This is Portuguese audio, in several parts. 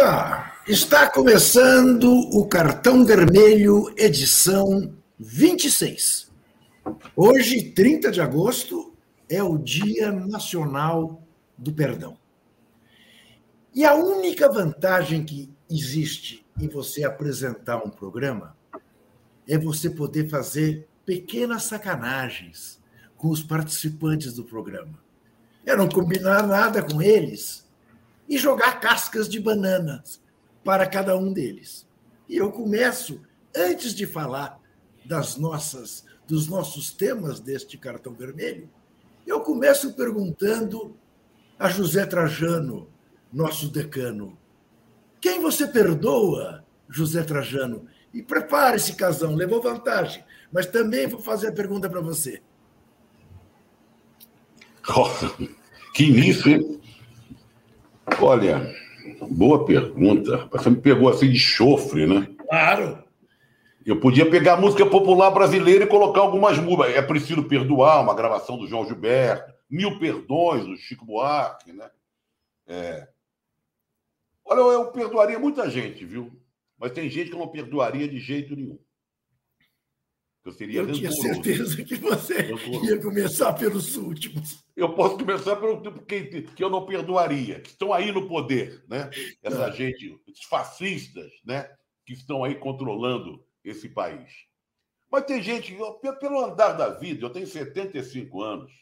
Viva! Está começando o Cartão Vermelho, edição 26. Hoje, 30 de agosto, é o Dia Nacional do Perdão. E a única vantagem que existe em você apresentar um programa é você poder fazer pequenas sacanagens com os participantes do programa. É não combinar nada com eles e jogar cascas de bananas para cada um deles. E eu começo, antes de falar das nossas, dos nossos temas deste cartão vermelho, eu começo perguntando a José Trajano, nosso decano, quem você perdoa, José Trajano? E prepare-se, Casão, levou vantagem. Mas também vou fazer a pergunta para você. Oh, que início, hein? Olha, boa pergunta. Você me pegou assim de chofre, né? Claro. Eu podia pegar a música popular brasileira e colocar algumas músicas. É preciso perdoar, uma gravação do João Gilberto, Mil Perdões, do Chico Buarque, né? É. Olha, eu perdoaria muita gente, viu? Mas tem gente que eu não perdoaria de jeito nenhum. Eu, seria eu tinha certeza que você ia começar pelos últimos. Eu posso começar pelo que, que eu não perdoaria, que estão aí no poder, né? Essa é. gente, os fascistas, né? Que estão aí controlando esse país. Mas tem gente, eu, pelo andar da vida, eu tenho 75 anos,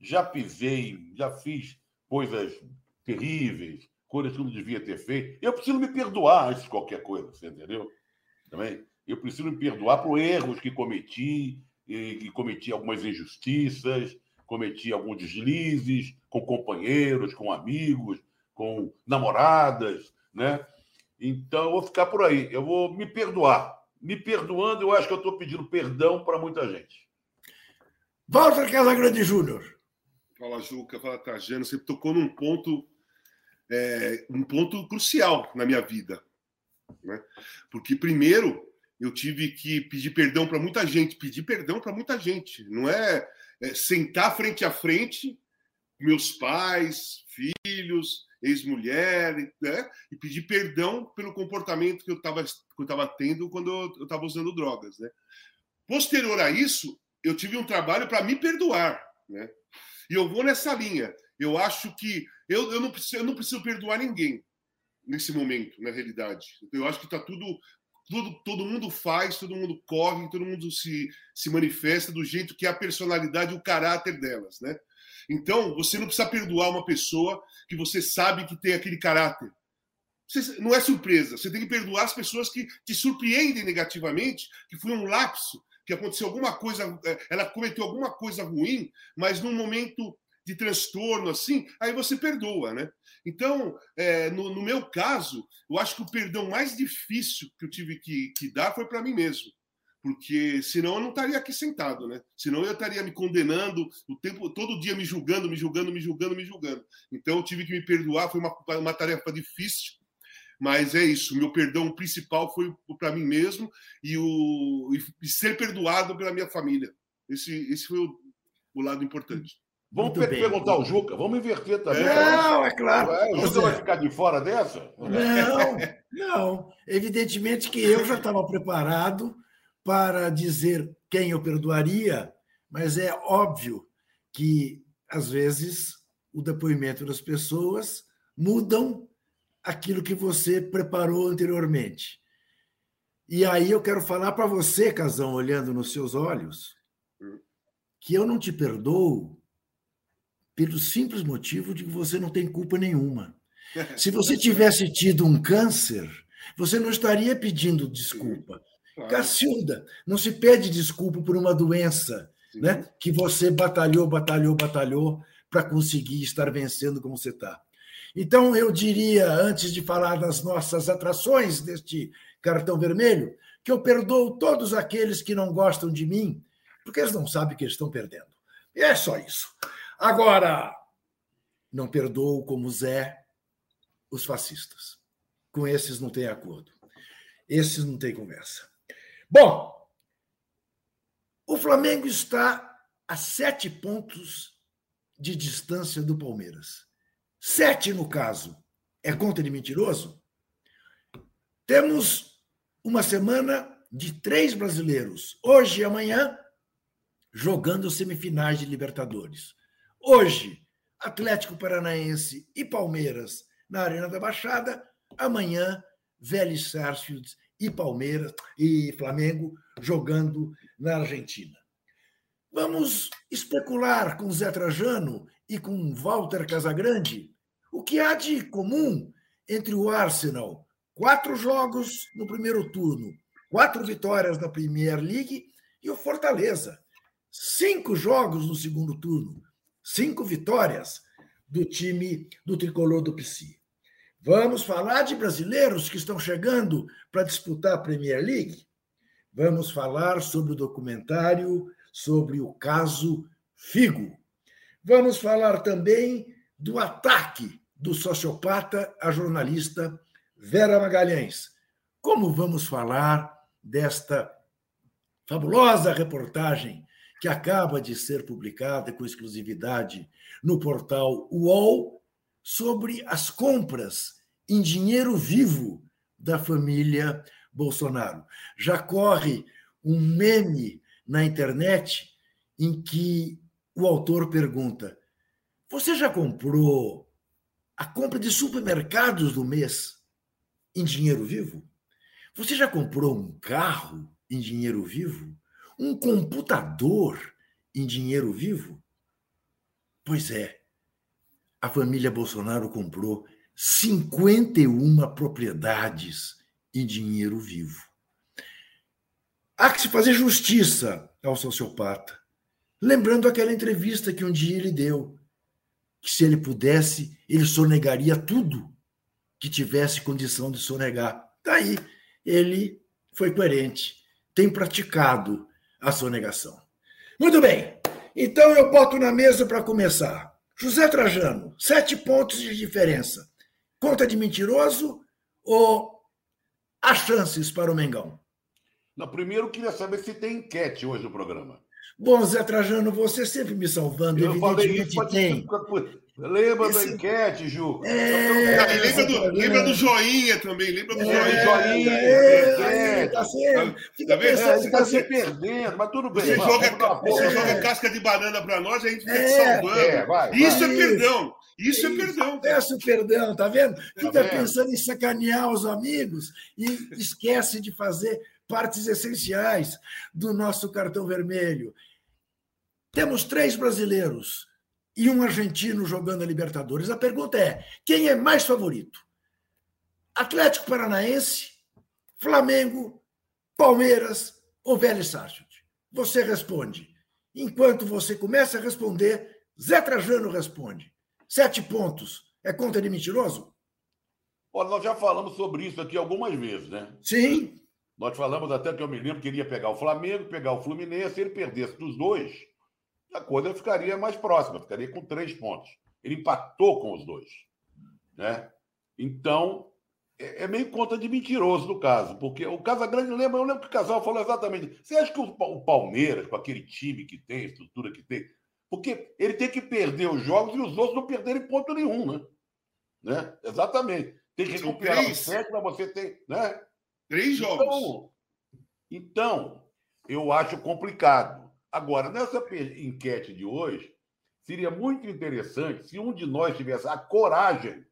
já pisei, já fiz coisas terríveis, coisas que eu não devia ter feito. Eu preciso me perdoar antes de qualquer coisa, você entendeu? Também. Eu preciso me perdoar por erros que cometi, e, e cometi algumas injustiças, cometi alguns deslizes com companheiros, com amigos, com namoradas, né? Então, eu vou ficar por aí. Eu vou me perdoar. Me perdoando, eu acho que eu estou pedindo perdão para muita gente. Walter Casagrande Júnior. Fala, Juca. Fala, Trajano. Você tocou num ponto, é, um ponto crucial na minha vida. Né? Porque, primeiro, eu tive que pedir perdão para muita gente, pedir perdão para muita gente. Não é, é, sentar frente a frente, meus pais, filhos, ex-mulher, né? e pedir perdão pelo comportamento que eu estava tendo quando eu estava usando drogas. Né? Posterior a isso, eu tive um trabalho para me perdoar. Né? E eu vou nessa linha. Eu acho que eu, eu, não preciso, eu não preciso perdoar ninguém nesse momento, na realidade. Eu acho que está tudo todo, todo mundo faz, todo mundo corre, todo mundo se, se manifesta do jeito que é a personalidade e o caráter delas, né? Então, você não precisa perdoar uma pessoa que você sabe que tem aquele caráter. Você, não é surpresa. Você tem que perdoar as pessoas que te surpreendem negativamente, que foi um lapso, que aconteceu alguma coisa, é, ela cometeu alguma coisa ruim, mas num momento de transtorno assim, aí você perdoa, né? Então, é, no, no, meu caso, eu acho que o perdão mais difícil que eu tive que, que dar foi para mim mesmo. Porque senão eu não estaria aqui sentado, né? Senão eu estaria me condenando o tempo, todo dia me julgando, me julgando, me julgando, me julgando. Então eu tive que me perdoar, foi uma, uma tarefa difícil, mas é isso. Meu perdão principal foi para mim mesmo e, o, e ser perdoado pela minha família. Esse, esse foi o, o lado importante. Vamos per perguntar ao Juca, vamos inverter também. Não, é claro. É, o Juca vai ficar de fora dessa? Não, não. Evidentemente que eu já estava preparado para dizer quem eu perdoaria, mas é óbvio que, às vezes, o depoimento das pessoas mudam aquilo que você preparou anteriormente. E aí eu quero falar para você, Casão, olhando nos seus olhos, que eu não te perdoo pelo simples motivo de que você não tem culpa nenhuma. Se você tivesse tido um câncer, você não estaria pedindo desculpa. Claro. Cacilda, não se pede desculpa por uma doença né, que você batalhou, batalhou, batalhou para conseguir estar vencendo como você está. Então, eu diria, antes de falar das nossas atrações deste cartão vermelho, que eu perdoo todos aqueles que não gostam de mim, porque eles não sabem que eles estão perdendo. E é só isso. Agora, não perdoo como Zé os fascistas. Com esses não tem acordo. Esses não tem conversa. Bom, o Flamengo está a sete pontos de distância do Palmeiras. Sete, no caso. É conta de mentiroso? Temos uma semana de três brasileiros, hoje e amanhã, jogando semifinais de Libertadores. Hoje, Atlético Paranaense e Palmeiras na Arena da Baixada. Amanhã, Vélez Sarsfield e Palmeiras e Flamengo jogando na Argentina. Vamos especular com Zé Trajano e com Walter Casagrande o que há de comum entre o Arsenal, quatro jogos no primeiro turno, quatro vitórias na Premier League, e o Fortaleza, cinco jogos no segundo turno, cinco vitórias do time do tricolor do PC. Vamos falar de brasileiros que estão chegando para disputar a Premier League? Vamos falar sobre o documentário sobre o caso Figo. Vamos falar também do ataque do sociopata à jornalista Vera Magalhães. Como vamos falar desta fabulosa reportagem que acaba de ser publicada com exclusividade no portal UOL sobre as compras em dinheiro vivo da família Bolsonaro. Já corre um meme na internet em que o autor pergunta: Você já comprou a compra de supermercados do mês em dinheiro vivo? Você já comprou um carro em dinheiro vivo? Um computador em dinheiro vivo? Pois é, a família Bolsonaro comprou 51 propriedades em dinheiro vivo. Há que se fazer justiça ao sociopata, lembrando aquela entrevista que um dia ele deu, que se ele pudesse, ele sonegaria tudo que tivesse condição de sonegar. Daí ele foi coerente, tem praticado a sonegação. Muito bem, então eu boto na mesa para começar. José Trajano, sete pontos de diferença. Conta de mentiroso ou há chances para o Mengão? Não, primeiro, queria saber se tem enquete hoje no programa. Bom, Zé Trajano, você sempre me salvando, eu evidentemente isso, tem. Lembra Esse... da enquete, Ju? É, lembra, do, lembra do joinha também, lembra do é, joinha. É, tá certo. Fica tá pensando, você tá se perdendo, mas tudo bem. Você, vai, joga, você joga casca de banana para nós, a gente fica é, te salvando. É, vai, isso vai. é perdão. Isso, é perdão. Peço perdão, tá vendo? Tá fica tá pensando em sacanear os amigos e esquece de fazer partes essenciais do nosso cartão vermelho. Temos três brasileiros e um argentino jogando a Libertadores. A pergunta é: quem é mais favorito? Atlético Paranaense, Flamengo, Palmeiras ou Vélez Sarsfield? Você responde. Enquanto você começa a responder, Zé Trajano responde. Sete pontos. É conta de mentiroso? Olha, nós já falamos sobre isso aqui algumas vezes, né? Sim. Nós falamos até que eu me lembro que ele ia pegar o Flamengo, pegar o Fluminense, se ele perdesse dos dois, a coisa ficaria mais próxima, ficaria com três pontos. Ele empatou com os dois. Né? Então, é, é meio conta de mentiroso no caso, porque o Casagrande lembra, eu lembro que o Casal falou exatamente. Você acha que o Palmeiras, com aquele time que tem, estrutura que tem, porque ele tem que perder os jogos e os outros não perderem ponto nenhum, né? né? Exatamente. Tem que recuperar os sete para você ter. Né? Três então, jogos. Então, eu acho complicado. Agora, nessa enquete de hoje, seria muito interessante se um de nós tivesse a coragem,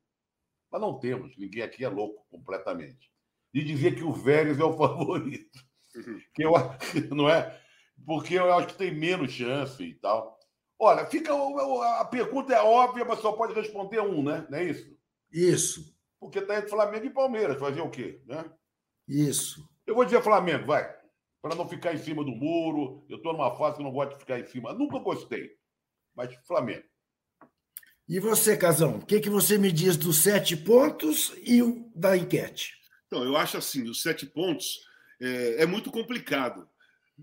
mas não temos, ninguém aqui é louco completamente, de dizer que o Vélez é o favorito. Que eu, não é? Porque eu acho que tem menos chance e tal. Olha, fica a pergunta é óbvia, mas só pode responder um, né? Não é isso? Isso. Porque está entre Flamengo e Palmeiras. Fazer o quê? Né? Isso. Eu vou dizer Flamengo, vai para não ficar em cima do muro. Eu estou numa fase que não gosto de ficar em cima. Nunca gostei. Mas Flamengo. E você, Casão, o que, que você me diz dos sete pontos e o da enquete? Então, eu acho assim, os sete pontos é, é muito complicado.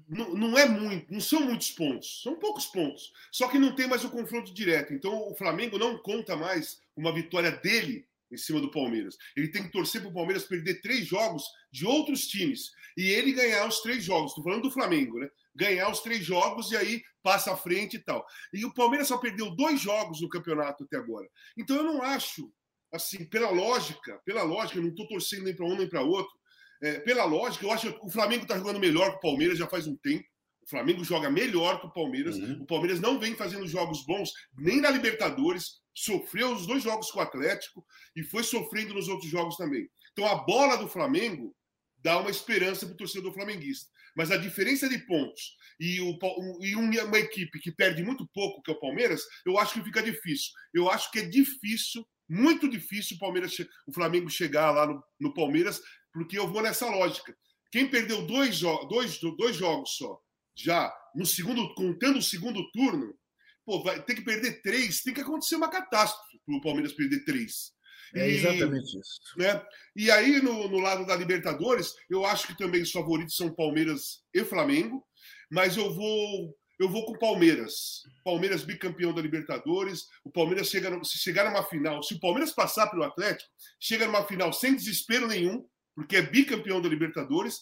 Não, não, é muito, não são muitos pontos, são poucos pontos. Só que não tem mais o confronto direto. Então o Flamengo não conta mais uma vitória dele em cima do Palmeiras. Ele tem que torcer para o Palmeiras perder três jogos de outros times e ele ganhar os três jogos. Estou falando do Flamengo, né? Ganhar os três jogos e aí passa à frente e tal. E o Palmeiras só perdeu dois jogos no campeonato até agora. Então eu não acho, assim, pela lógica, pela lógica, eu não estou torcendo nem para um nem para outro, é, pela lógica, eu acho que o Flamengo está jogando melhor que o Palmeiras já faz um tempo. O Flamengo joga melhor que o Palmeiras. Uhum. O Palmeiras não vem fazendo jogos bons nem na Libertadores. Sofreu os dois jogos com o Atlético e foi sofrendo nos outros jogos também. Então a bola do Flamengo dá uma esperança para o torcedor flamenguista. Mas a diferença de pontos e, o, e uma equipe que perde muito pouco, que é o Palmeiras, eu acho que fica difícil. Eu acho que é difícil, muito difícil o Palmeiras, o Flamengo chegar lá no, no Palmeiras, porque eu vou nessa lógica. Quem perdeu dois, dois, dois jogos só, já no segundo, contando o segundo turno, pô, vai ter que perder três, tem que acontecer uma catástrofe para o Palmeiras perder três. É exatamente e, isso. Né? E aí, no, no, lado da Libertadores, eu acho que também os favoritos são Palmeiras e Flamengo, mas eu vou eu vou com o Palmeiras. Palmeiras bicampeão da Libertadores. O Palmeiras chega, se chegar numa final, se o Palmeiras passar pelo Atlético, chega numa final sem desespero nenhum, porque é bicampeão da Libertadores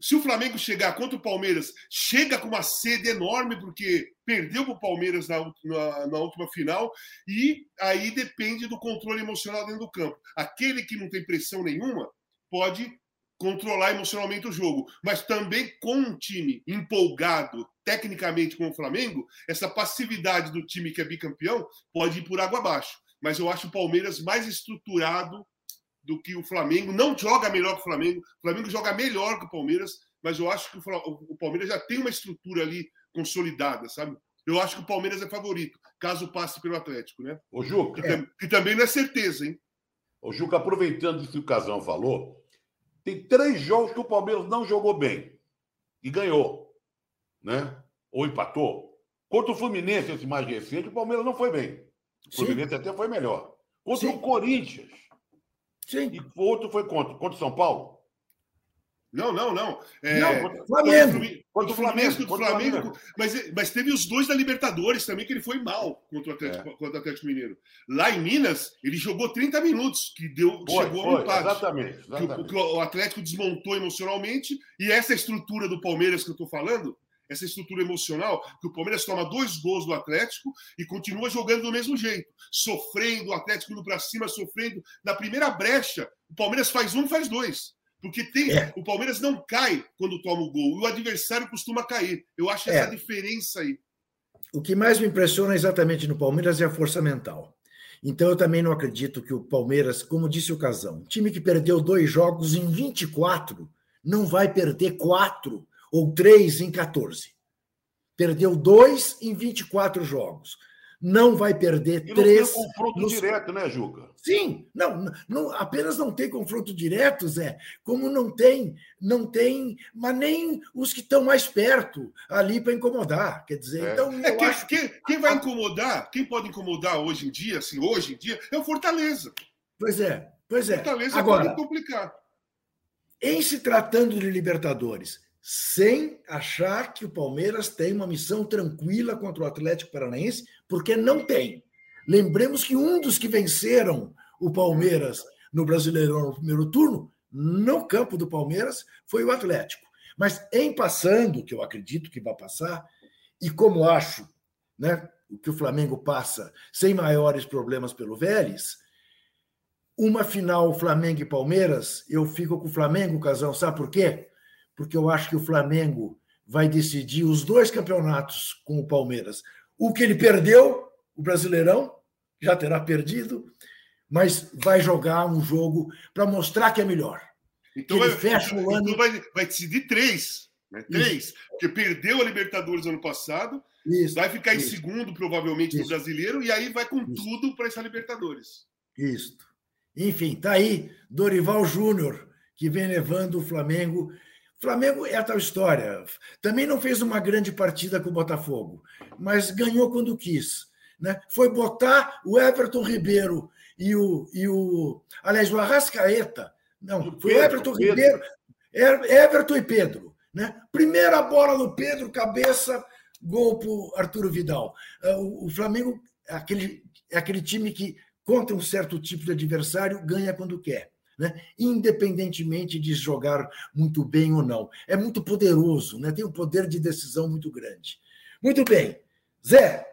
se o Flamengo chegar contra o Palmeiras, chega com uma sede enorme, porque perdeu para o Palmeiras na, na, na, última final, e aí depende do controle emocional dentro do campo. Aquele que não tem pressão nenhuma pode controlar emocionalmente o jogo, mas também com um time empolgado tecnicamente com o Flamengo, essa passividade do time que é bicampeão pode ir por água abaixo. Mas eu acho o Palmeiras mais estruturado do que o Flamengo. Não joga melhor que o Flamengo. O Flamengo joga melhor que o Palmeiras, mas eu acho que o Palmeiras já tem uma estrutura ali consolidada, sabe? Eu acho que o Palmeiras é favorito, caso passe pelo Atlético, né? O Juca. Que, é. que também não é certeza, hein? O Juca, aproveitando isso que o Casão falou, tem três jogos que o Palmeiras não jogou bem e ganhou, né? Ou empatou. Contra o Fluminense, esse mais recente, o Palmeiras não foi bem. O Fluminense Sim. até foi melhor. Contra Sim. o Corinthians, Sim. E o outro foi contra? Contra o São Paulo? Não, não, não. É, não, Flamengo. Contra o Flamengo. Contra o Flamengo. Mas, mas teve os dois da Libertadores também, que ele foi mal contra o Atlético, é. contra o Atlético Mineiro. Lá em Minas, ele jogou 30 minutos, que deu, foi, chegou foi, ao empate. Exatamente. exatamente. Que o, o, Atlético desmontou emocionalmente, e essa estrutura do Palmeiras que eu estou falando, essa estrutura emocional, que o Palmeiras toma dois gols do Atlético e continua jogando do mesmo jeito, sofrendo, o Atlético indo para cima, sofrendo. Na primeira brecha, o Palmeiras faz um e faz dois. Porque tem, é. o Palmeiras não cai quando toma o gol, e o adversário costuma cair. Eu acho essa é. diferença aí. O que mais me impressiona exatamente no Palmeiras é a força mental. Então eu também não acredito que o Palmeiras, como disse o Casão, time que perdeu dois jogos em 24, não vai perder quatro ou três em 14. Perdeu dois em 24 jogos. Não vai perder e três. Não tem confronto nos... direto, né, Juca? Sim, não, não, apenas não tem confronto direto, Zé, como não tem, não tem, mas nem os que estão mais perto ali para incomodar. Quer dizer, é. então. É, quem, acho... quem, quem vai incomodar, quem pode incomodar hoje em dia, assim, hoje em dia, é o Fortaleza. Pois é, pois é. Fortaleza Agora, pode complicar. Em se tratando de Libertadores, sem achar que o Palmeiras tem uma missão tranquila contra o Atlético Paranaense, porque não tem. Lembremos que um dos que venceram o Palmeiras no Brasileirão no primeiro turno, no campo do Palmeiras, foi o Atlético. Mas em passando, que eu acredito que vai passar, e como acho né, o que o Flamengo passa sem maiores problemas pelo Vélez, uma final Flamengo e Palmeiras, eu fico com o Flamengo, Casão, sabe por quê? Porque eu acho que o Flamengo vai decidir os dois campeonatos com o Palmeiras. O que ele perdeu, o Brasileirão, já terá perdido, mas vai jogar um jogo para mostrar que é melhor. Então, vai, fecha o ano... então vai, vai decidir três. Né? Três. Isso. Porque perdeu a Libertadores ano passado, isso, vai ficar isso. em segundo, provavelmente, no brasileiro, e aí vai com tudo para essa Libertadores. Isso. Enfim, tá aí Dorival Júnior, que vem levando o Flamengo Flamengo é a tal história. Também não fez uma grande partida com o Botafogo, mas ganhou quando quis. Né? Foi botar o Everton Ribeiro e o, e o. Aliás, o Arrascaeta. Não, foi o Everton Pedro. Ribeiro, Everton e Pedro. Né? Primeira bola do Pedro, cabeça, gol para o Arturo Vidal. Ah, o Flamengo é aquele, é aquele time que, contra um certo tipo de adversário, ganha quando quer né? independentemente de jogar muito bem ou não. É muito poderoso, né? tem um poder de decisão muito grande. Muito bem. Zé,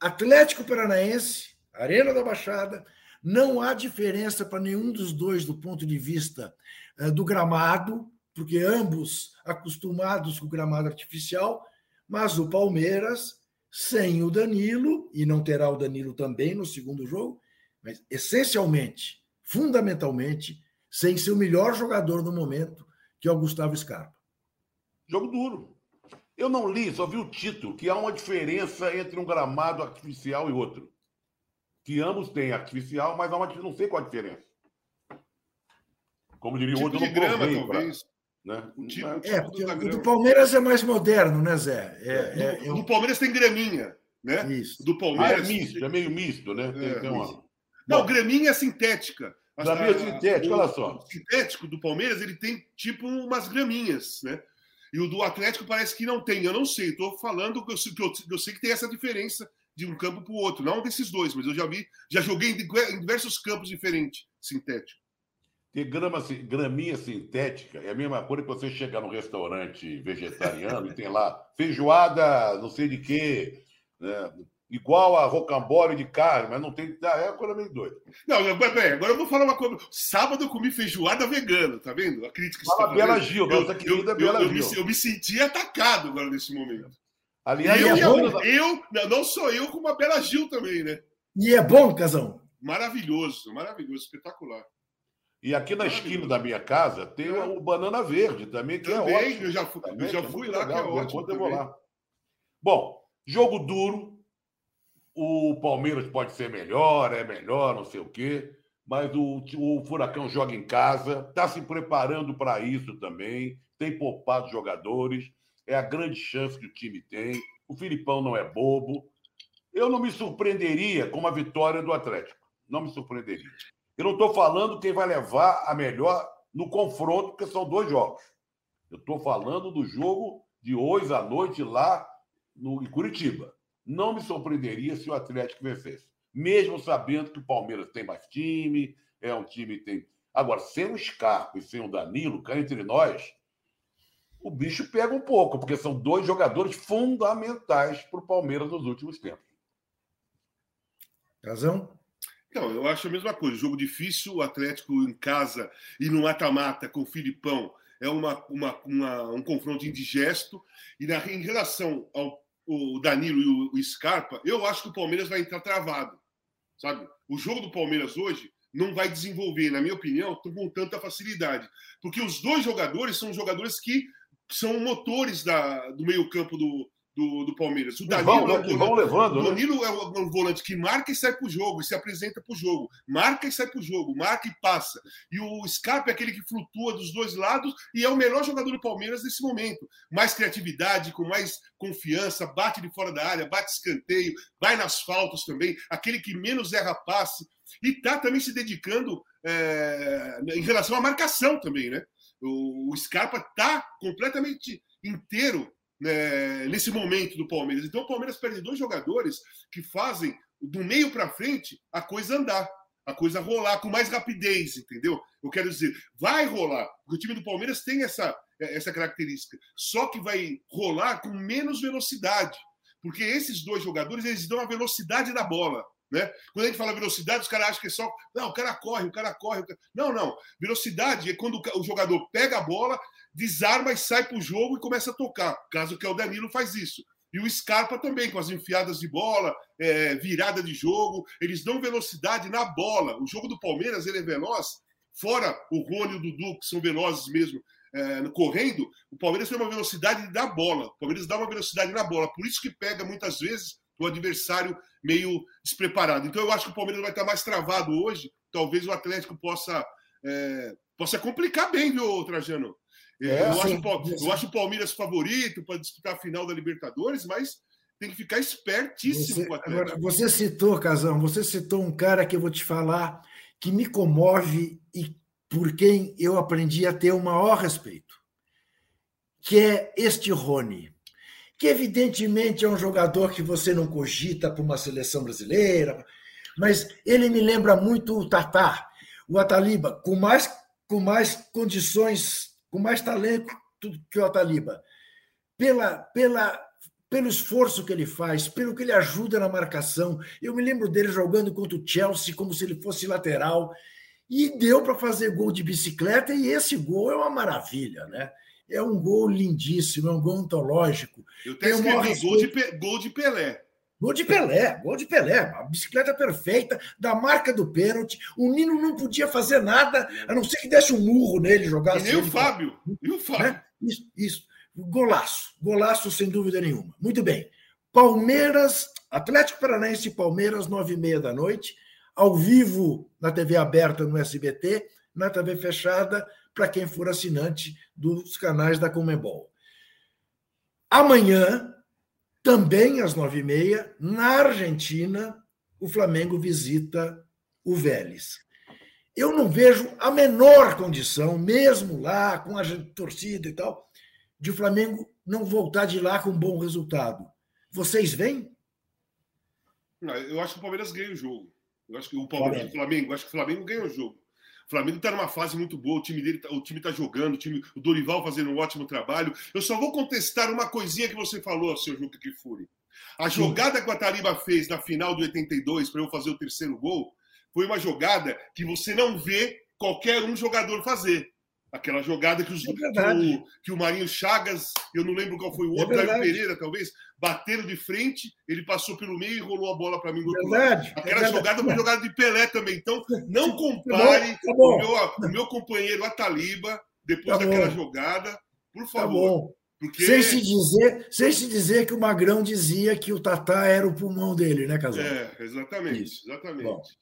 Atlético Paranaense, Arena da Baixada, Não há diferença para nenhum dos dois do ponto de vista eh, do gramado, porque ambos acostumados com o gramado artificial, mas o Palmeiras, sem o Danilo, e não terá o Danilo também no segundo jogo, mas essencialmente, fundamentalmente, sem seu melhor jogador no momento, que é o Gustavo Scarpa. Jogo duro. Eu não li, só vi o título, que há uma diferença entre um gramado artificial e outro. Que ambos têm artificial, mas há uma, não sei qual a diferença. Como diria o tipo outro, de grama, talvez. Né? O tipo, é, o, tipo o do Palmeiras é mais moderno, né, Zé? É, é, é, o do Palmeiras tem graminha, né? Isso. Do Palmeiras. Ah, é misto, é meio misto, né? Tem, é, tem uma... Não, Bom, graminha é sintética. Graminha sintética, olha só. O sintético do Palmeiras, ele tem tipo umas graminhas, né? E o do Atlético parece que não tem. Eu não sei, estou falando que eu, que eu, eu sei que tem essa diferença de um campo para o outro. Não desses dois, mas eu já vi, já joguei em diversos campos diferentes, sintético. Ter grama, graminha sintética é a mesma coisa que você chegar num restaurante vegetariano e tem lá feijoada, não sei de quê, né? Igual a rocambole de carne, mas não tem. Ah, é uma coisa meio doida. Não, agora eu vou falar uma coisa. Sábado eu comi feijoada vegana, tá vendo? A crítica Fala está Bela Gil, nossa querida eu, Bela eu, Gil. Eu me, eu me senti atacado agora nesse momento. Aliás, eu, eu, eu, não sou eu, como a Bela Gil também, né? E é bom, Casão? Maravilhoso, maravilhoso, espetacular. E aqui na esquina da minha casa tem é. o Banana Verde também, que é também, é ótimo. Eu já fui, também, eu já é fui é lá, legal, que é ótimo. Eu vou lá. Bom, jogo duro. O Palmeiras pode ser melhor, é melhor, não sei o quê. Mas o, o Furacão joga em casa, está se preparando para isso também, tem poupado jogadores, é a grande chance que o time tem. O Filipão não é bobo. Eu não me surpreenderia com uma vitória do Atlético. Não me surpreenderia. Eu não estou falando quem vai levar a melhor no confronto, porque são dois jogos. Eu estou falando do jogo de hoje à noite lá no, em Curitiba. Não me surpreenderia se o Atlético vencesse. Mesmo sabendo que o Palmeiras tem mais time, é um time que tem. Agora, sem o Scarpa e sem o Danilo, cá entre nós, o bicho pega um pouco, porque são dois jogadores fundamentais para o Palmeiras nos últimos tempos. Razão? Não, eu acho a mesma coisa. Jogo difícil, o Atlético em casa e no mata-mata com o Filipão é uma, uma, uma, um confronto indigesto. E na, em relação ao o Danilo e o, Scarpa, eu acho que o Palmeiras vai entrar travado. Sabe? O jogo do Palmeiras hoje não vai desenvolver, na minha opinião, com tanta facilidade. Porque os dois jogadores são jogadores que são motores da, do meio-campo do, do, do Palmeiras. O Danilo, vão, é, vão levando, o né? Danilo né? é o, volante que marca e sai para o jogo, e se apresenta para o jogo. Marca e sai para o jogo, marca e passa. E o Scarpa é aquele que flutua dos dois lados e é o melhor jogador do Palmeiras nesse momento. Mais criatividade, com mais confiança, bate de fora da área, bate escanteio, vai nas faltas também, aquele que menos erra passe. E está também se dedicando é, em relação à marcação também, né? O, o Scarpa está completamente inteiro né, nesse momento do Palmeiras. Então o Palmeiras perde dois jogadores que fazem do meio para frente a coisa andar, a coisa rolar com mais rapidez, entendeu? Eu quero dizer, vai rolar, porque o time do Palmeiras tem essa, essa característica, só que vai rolar com menos velocidade, porque esses dois jogadores eles dão a velocidade da bola. Né? Quando a gente fala velocidade, os caras acham que é só. Não, o cara corre, o cara corre. O cara... Não, não. Velocidade é quando o jogador pega a bola desarma e sai para o jogo e começa a tocar. Caso que o Danilo faz isso. E o Scarpa também, com as enfiadas de bola, é, virada de jogo, eles dão velocidade na bola. O jogo do Palmeiras ele é veloz, fora o Rony e o Dudu, que são velozes mesmo, é, correndo, o Palmeiras tem uma velocidade da bola. O Palmeiras dá uma velocidade na bola. Por isso que pega muitas vezes o adversário meio despreparado. Então eu acho que o Palmeiras vai estar mais travado hoje. Talvez o Atlético possa, é, possa complicar bem, viu, Trajano? É, eu, acho, eu acho o Palmeiras favorito para disputar a final da Libertadores, mas tem que ficar espertíssimo você, com o Atlético. Agora, você citou, Casão, você citou um cara que eu vou te falar que me comove e por quem eu aprendi a ter o maior respeito, que é este Rony, que evidentemente é um jogador que você não cogita para uma seleção brasileira, mas ele me lembra muito o Tatar, o Ataliba, com mais, com mais condições com mais talento que o Ataliba, pela, pela pelo esforço que ele faz, pelo que ele ajuda na marcação. Eu me lembro dele jogando contra o Chelsea como se ele fosse lateral. E deu para fazer gol de bicicleta, e esse gol é uma maravilha, né? É um gol lindíssimo, é um gol ontológico. Eu até escrevi gol de, gol de Pelé. Gol de Pelé, gol de Pelé, a bicicleta perfeita, da marca do pênalti. O Nino não podia fazer nada, a não ser que desse um murro nele, jogasse. E nem o Fábio. E o Fábio. Né? Isso, isso. Golaço, golaço sem dúvida nenhuma. Muito bem. Palmeiras, Atlético Paranaense e Palmeiras, nove e meia da noite, ao vivo na TV aberta no SBT, na TV fechada, para quem for assinante dos canais da Comembol. Amanhã, também às nove e meia, na Argentina, o Flamengo visita o Vélez. Eu não vejo a menor condição, mesmo lá, com a torcida e tal, de o Flamengo não voltar de lá com um bom resultado. Vocês veem? eu acho que o Palmeiras ganha o jogo. Eu acho que o Palmeiras, Flamengo. o Flamengo, acho que o Flamengo ganha o jogo. O Flamengo está numa fase muito boa, o time dele, tá, o time está jogando, o, time, o Dorival fazendo um ótimo trabalho. Eu só vou contestar uma coisinha que você falou, seu Juca Kifuri. A jogada que a Tariba fez na final do 82 para eu fazer o terceiro gol foi uma jogada que você não vê qualquer um jogador fazer. Aquela jogada que, os, é que, o, que, o, Marinho Chagas, eu não lembro qual foi o é outro, é Pereira, talvez, bateram de frente, ele passou pelo meio e rolou a bola para mim do outro lado. É Aquela jogada foi jogada de Pelé também. Então, não tá compare tá o, meu, o meu companheiro Ataliba depois tá daquela jogada, por tá favor. Porque... Sem, se dizer, sem se dizer que o Magrão dizia que o Tatá era o pulmão dele, né, Casal? É, exatamente. Isso. Exatamente.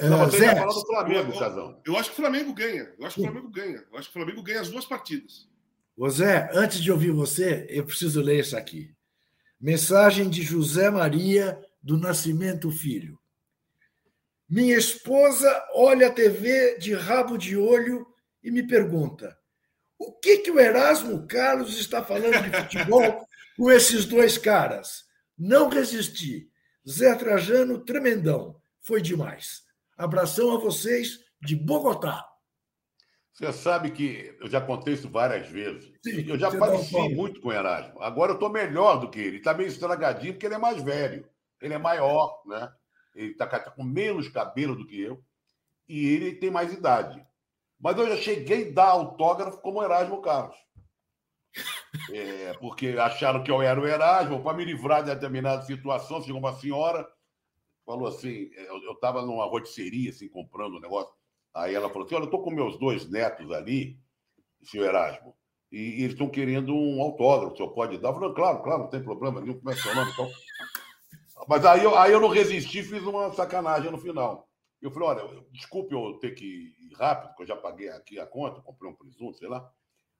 Bom. Não, você Zé, falar do Flamengo, Casão. Eu acho que o Flamengo ganha. Eu acho que o Flamengo ganha. Eu acho que o Flamengo ganha as duas partidas. Ô Zé, antes de ouvir você, eu preciso ler isso aqui. Mensagem de José Maria do Nascimento Filho. Minha esposa olha a TV de rabo de olho e me pergunta: o que, que o Erasmo Carlos está falando de futebol com esses dois caras? Não resisti. Zé Trajano, tremendão. Foi demais. Abração a vocês de Bogotá. Você sabe que eu já contei isso várias vezes. Sim, eu já pareci um muito com o Erasmo. Agora eu estou melhor do que ele. Está meio estragadinho porque ele é mais velho. Ele é maior, né? Ele está tá com menos cabelo do que eu. E ele tem mais idade. Mas eu já cheguei a dar autógrafo como Erasmo Carlos. É, porque acharam que eu era o Erasmo, para me livrar de determinada situação, chegou uma senhora falou assim, eu estava numa rotisseria, assim, comprando um negócio. Aí ela falou assim, olha, eu estou com meus dois netos ali, senhor Erasmo, e, e eles estão querendo um autógrafo, o senhor pode dar? Eu falei, claro, claro, não tem problema nenhum, como é seu nome? Então... Mas aí eu, aí eu não resisti fiz uma sacanagem no final. Eu falei, olha, desculpe eu ter que ir rápido, porque eu já paguei aqui a conta, comprei um presunto, sei lá,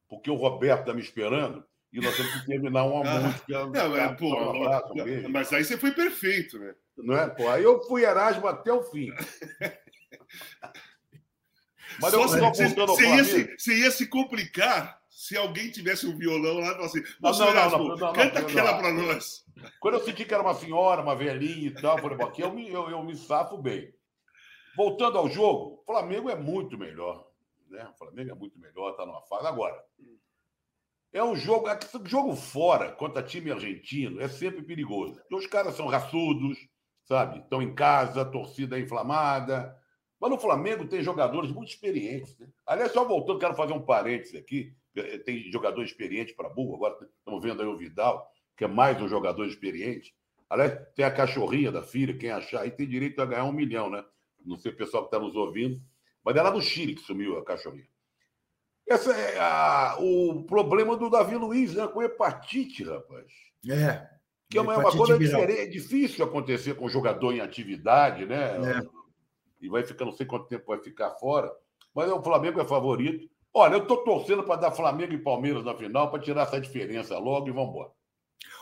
porque o Roberto está me esperando e nós temos que terminar uma ah, música. Não, é, pô, um abraço, um mas aí você foi perfeito, né? Não é? Pô, aí eu fui Erasmo até o fim. Mas eu você, você, ia se, você ia se complicar se alguém tivesse um violão lá e falasse assim: não, não, Erasmo, não, não, canta aquela para nós. Quando eu senti que era uma senhora, uma velhinha e tal, falei, aqui eu me, eu, eu me safo bem. Voltando ao jogo, o Flamengo é muito melhor. Né? O Flamengo é muito melhor, está numa fase. Agora, é um jogo, é jogo fora contra time argentino é sempre perigoso. Porque os caras são raçudos, sabe? Estão em casa, torcida inflamada. Mas no Flamengo tem jogadores muito experientes. Né? Aliás, só voltando, quero fazer um parênteses aqui. Tem jogador experiente para burro. Agora estamos vendo aí o Vidal, que é mais um jogador experiente. Aliás, tem a cachorrinha da filha, quem achar aí tem direito a ganhar um milhão, né? Não sei o pessoal que está nos ouvindo. Mas é lá do Chile que sumiu a cachorrinha. Esse é a, o problema do Davi Luiz, né? Com hepatite, rapaz. É. Que é uma, uma coisa diferente, é difícil acontecer com jogador em atividade, né? É. E vai ficar, não sei quanto tempo vai ficar fora. Mas o Flamengo é favorito. Olha, eu estou torcendo para dar Flamengo e Palmeiras na final para tirar essa diferença logo e vamos embora.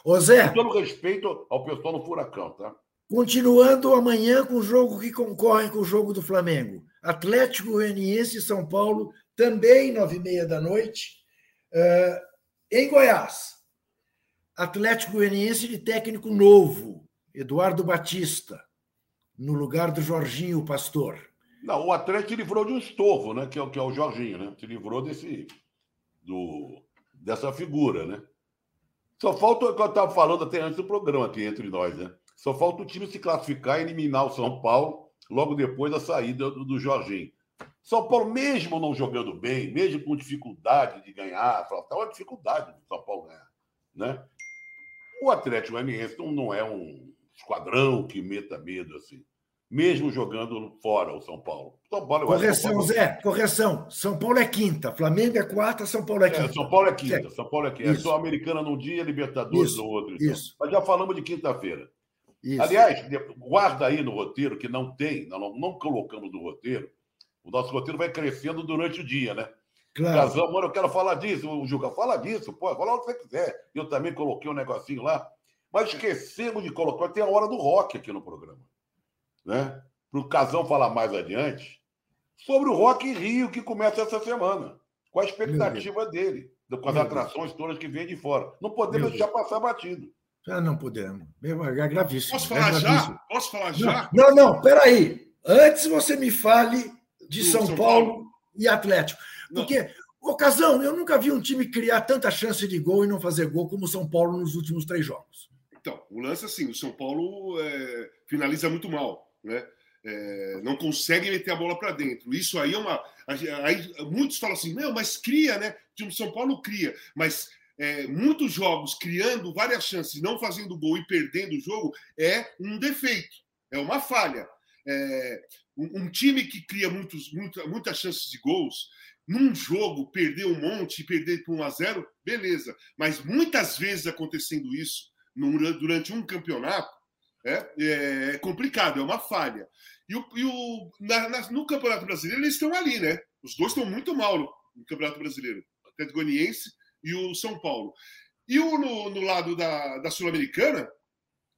Ô Zé. Com todo respeito ao pessoal no Furacão, tá? Continuando amanhã com o jogo que concorre com o jogo do Flamengo. Atlético Goianiense e São Paulo também nove e meia da noite, uh, em Goiás. Atlético Goianiense de técnico novo, Eduardo Batista, no lugar do Jorginho Pastor. Não, o Atlético livrou de um estorvo, né? Que é, que é o Jorginho, né? Se livrou desse, do, dessa figura, né? Só falta o que eu estava falando até antes do programa aqui entre nós, né? Só falta o time se classificar e eliminar o São Paulo logo depois da saída do, do Jorginho. São Paulo, mesmo não jogando bem, mesmo com dificuldade de ganhar, tá uma dificuldade do São Paulo ganhar, né? O Atlético Goianiense não, não é um esquadrão que meta medo assim mesmo jogando fora o São Paulo. São Paulo correção, Paulo... Zé, correção. São Paulo é quinta, Flamengo é quarta, São Paulo é quinta. É, São Paulo é quinta, é. São Paulo é quinta. É Sul-Americana num dia, Libertadores isso, no outro. Então. Isso. Mas já falamos de quinta-feira. Aliás, guarda aí no roteiro, que não tem, não, não colocamos no roteiro. O nosso roteiro vai crescendo durante o dia, né? Claro. Casal, mano, eu quero falar disso. O Juca, fala disso, pô, fala o que você quiser. Eu também coloquei um negocinho lá. Mas esquecemos de colocar, tem a hora do rock aqui no programa. Né? para o Casão falar mais adiante, sobre o Rock in Rio que começa essa semana. Qual a expectativa dele, com as Meu atrações Deus. todas que vêm de fora. Não podemos deixar passar batido. Já não podemos. É gravíssimo. Posso falar é já? Posso falar já? Não, não, peraí. Antes você me fale de São, São Paulo, Paulo, e Atlético. Porque, ocasião, eu nunca vi um time criar tanta chance de gol e não fazer gol como o São Paulo nos últimos três jogos. Então, o lance assim, o São Paulo é, finaliza muito mal, né? é, não consegue meter a bola para dentro. Isso aí é uma. Aí, muitos falam assim, não, mas cria, né? O São Paulo cria, mas é, muitos jogos criando várias chances, não fazendo gol e perdendo o jogo, é um defeito, é uma falha. É, um, um, time que cria muitos, muita, muitas chances de gols, num jogo, perder um monte e perder por 1 a 0 beleza. Mas muitas vezes acontecendo isso durante um campeonato, é, é complicado, é uma falha. E, o, e o, na, na, no Campeonato Brasileiro eles estão ali, né? Os dois estão muito mal no, no Campeonato Brasileiro, o Atlético Goianiense e o São Paulo. E o, no, no lado da, da Sul-Americana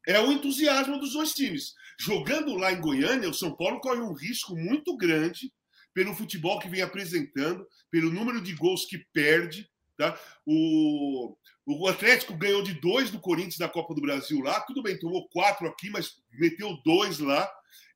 é o entusiasmo dos dois times. Jogando lá em Goiânia, o São Paulo corre um risco muito grande pelo futebol que vem apresentando, pelo número de gols que perde. Tá? O, o Atlético ganhou de dois do Corinthians da Copa do Brasil lá. Tudo bem, tomou quatro aqui, mas meteu dois lá.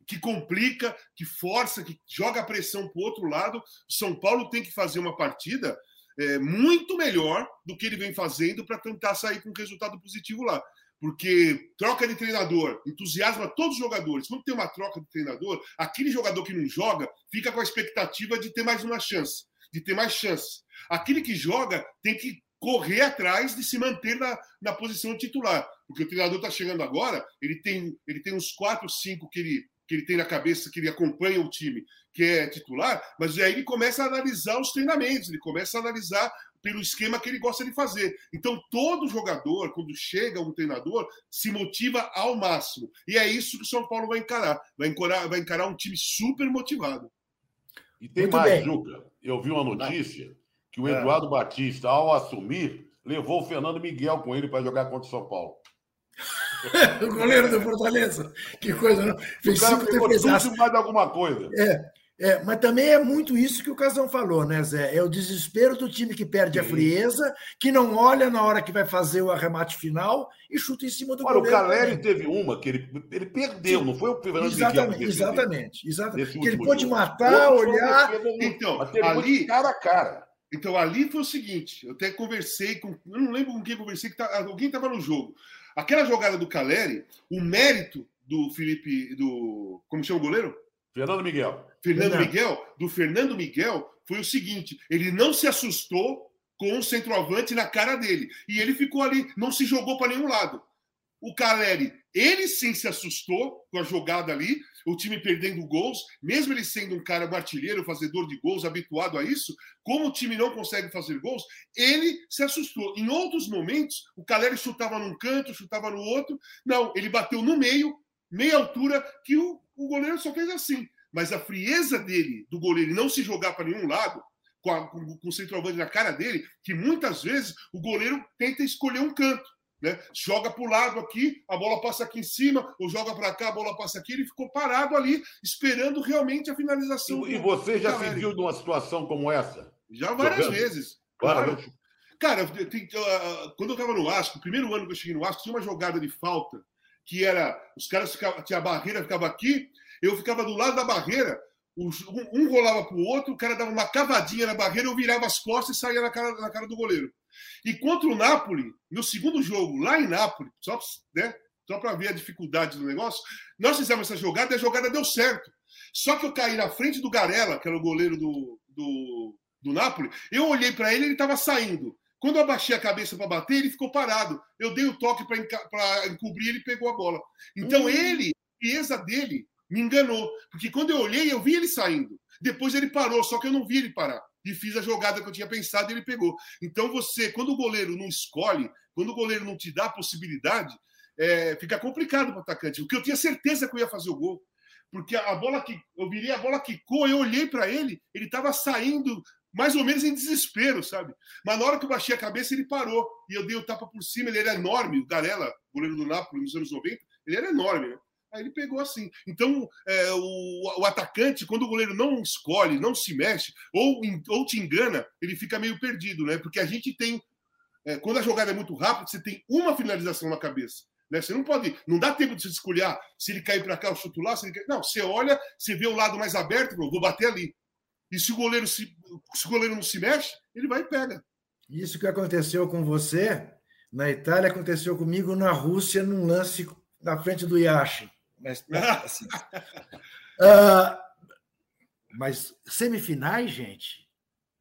Que complica, que força, que joga a pressão para o outro lado. O São Paulo tem que fazer uma partida é, muito melhor do que ele vem fazendo para tentar sair com um resultado positivo lá. Porque troca de treinador entusiasma todos os jogadores. Quando tem uma troca de treinador, aquele jogador que não joga fica com a expectativa de ter mais uma chance, de ter mais chance. Aquele que joga tem que correr atrás de se manter na, na posição titular. Porque o treinador está chegando agora, ele tem, ele tem uns quatro, cinco que ele, que ele tem na cabeça, que ele acompanha o time, que é titular, mas aí ele começa a analisar os treinamentos, ele começa a analisar pelo esquema que ele gosta de fazer. Então, todo jogador, quando chega um treinador, se motiva ao máximo. E é isso que o São Paulo vai encarar. Vai encarar, vai encarar um time super motivado. E tem Muito mais, bem. Juca. Eu vi uma notícia que o é. Eduardo é. Batista, ao assumir, levou o Fernando Miguel com ele para jogar contra o São Paulo. o goleiro do Fortaleza. Que coisa, não? Fez o cara cinco defesas. mais alguma coisa. É. É, mas também é muito isso que o Casão falou, né, Zé? É o desespero do time que perde Sim. a frieza, que não olha na hora que vai fazer o arremate final e chuta em cima do Olha, goleiro. o Caleri teve uma que ele, ele perdeu, Sim. não foi o Fernando Exatamente, exatamente. exatamente. Que ele pôde matar, olhar. Então, ali, cara a cara. Então, ali foi o seguinte: eu até conversei com. Eu não lembro com quem conversei, que tá, alguém estava no jogo. Aquela jogada do Caleri, o mérito do Felipe. do Como chama o goleiro? Fernando Miguel. Fernando Miguel, do Fernando Miguel, foi o seguinte: ele não se assustou com o centroavante na cara dele. E ele ficou ali, não se jogou para nenhum lado. O Caleri, ele sim se assustou com a jogada ali, o time perdendo gols, mesmo ele sendo um cara um artilheiro, fazedor de gols, habituado a isso, como o time não consegue fazer gols, ele se assustou. Em outros momentos, o Caleri chutava num canto, chutava no outro. Não, ele bateu no meio, meia altura, que o, o goleiro só fez assim. Mas a frieza dele, do goleiro, não se jogar para nenhum lado, com, a, com, com o centroavante na cara dele, que muitas vezes o goleiro tenta escolher um canto. Né? Joga para o lado aqui, a bola passa aqui em cima, ou joga para cá, a bola passa aqui. Ele ficou parado ali, esperando realmente a finalização. E, e você já se viu numa situação como essa? Já várias Jogando? vezes. Claro. Cara, tem, uh, quando eu estava no Asco, o primeiro ano que eu cheguei no Asco, tinha uma jogada de falta que era os caras ficavam, tinha a barreira ficava aqui, eu ficava do lado da barreira, um, um rolava para o outro, o cara dava uma cavadinha na barreira, eu virava as costas e saía na cara, na cara do goleiro. E contra o Napoli, no segundo jogo, lá em Nápoles, só, né, só para ver a dificuldade do negócio, nós fizemos essa jogada e a jogada deu certo. Só que eu caí na frente do Garella, que era o goleiro do, do, do Napoli, eu olhei para ele ele estava saindo. Quando eu abaixei a cabeça para bater, ele ficou parado. Eu dei o toque para encobrir, ele pegou a bola. Então hum. ele, a frieza dele, me enganou. Porque quando eu olhei, eu vi ele saindo. Depois ele parou, só que eu não vi ele parar. E fiz a jogada que eu tinha pensado e ele pegou. Então você, quando o goleiro não escolhe, quando o goleiro não te dá a possibilidade, é, fica complicado para o atacante. Porque eu tinha certeza que eu ia fazer o gol. Porque a bola que eu virei, a bola quicou, eu olhei para ele, ele estava saindo mais ou menos em desespero, sabe? Mas na hora que eu baixei a cabeça, ele parou. E eu dei o tapa por cima, ele era enorme, o Garella, goleiro do Napoli nos anos 90, ele era enorme, né? Aí ele pegou assim. Então, é, o, o, atacante, quando o goleiro não escolhe, não se mexe, ou, ou te engana, ele fica meio perdido, né? Porque a gente tem. É, quando a jogada é muito rápida, você tem uma finalização na cabeça. Né? Você não pode. Não dá tempo de você escolher ah, se ele cair para cá, eu chuto lá. Se ele. Não, você olha, você vê o lado mais aberto, vou bater ali. E se o goleiro se, se o goleiro não se mexe, ele vai e pega. Isso que aconteceu com você na Itália aconteceu comigo na Rússia num lance na frente do Yashin. Mas, assim, uh, mas semifinais, gente,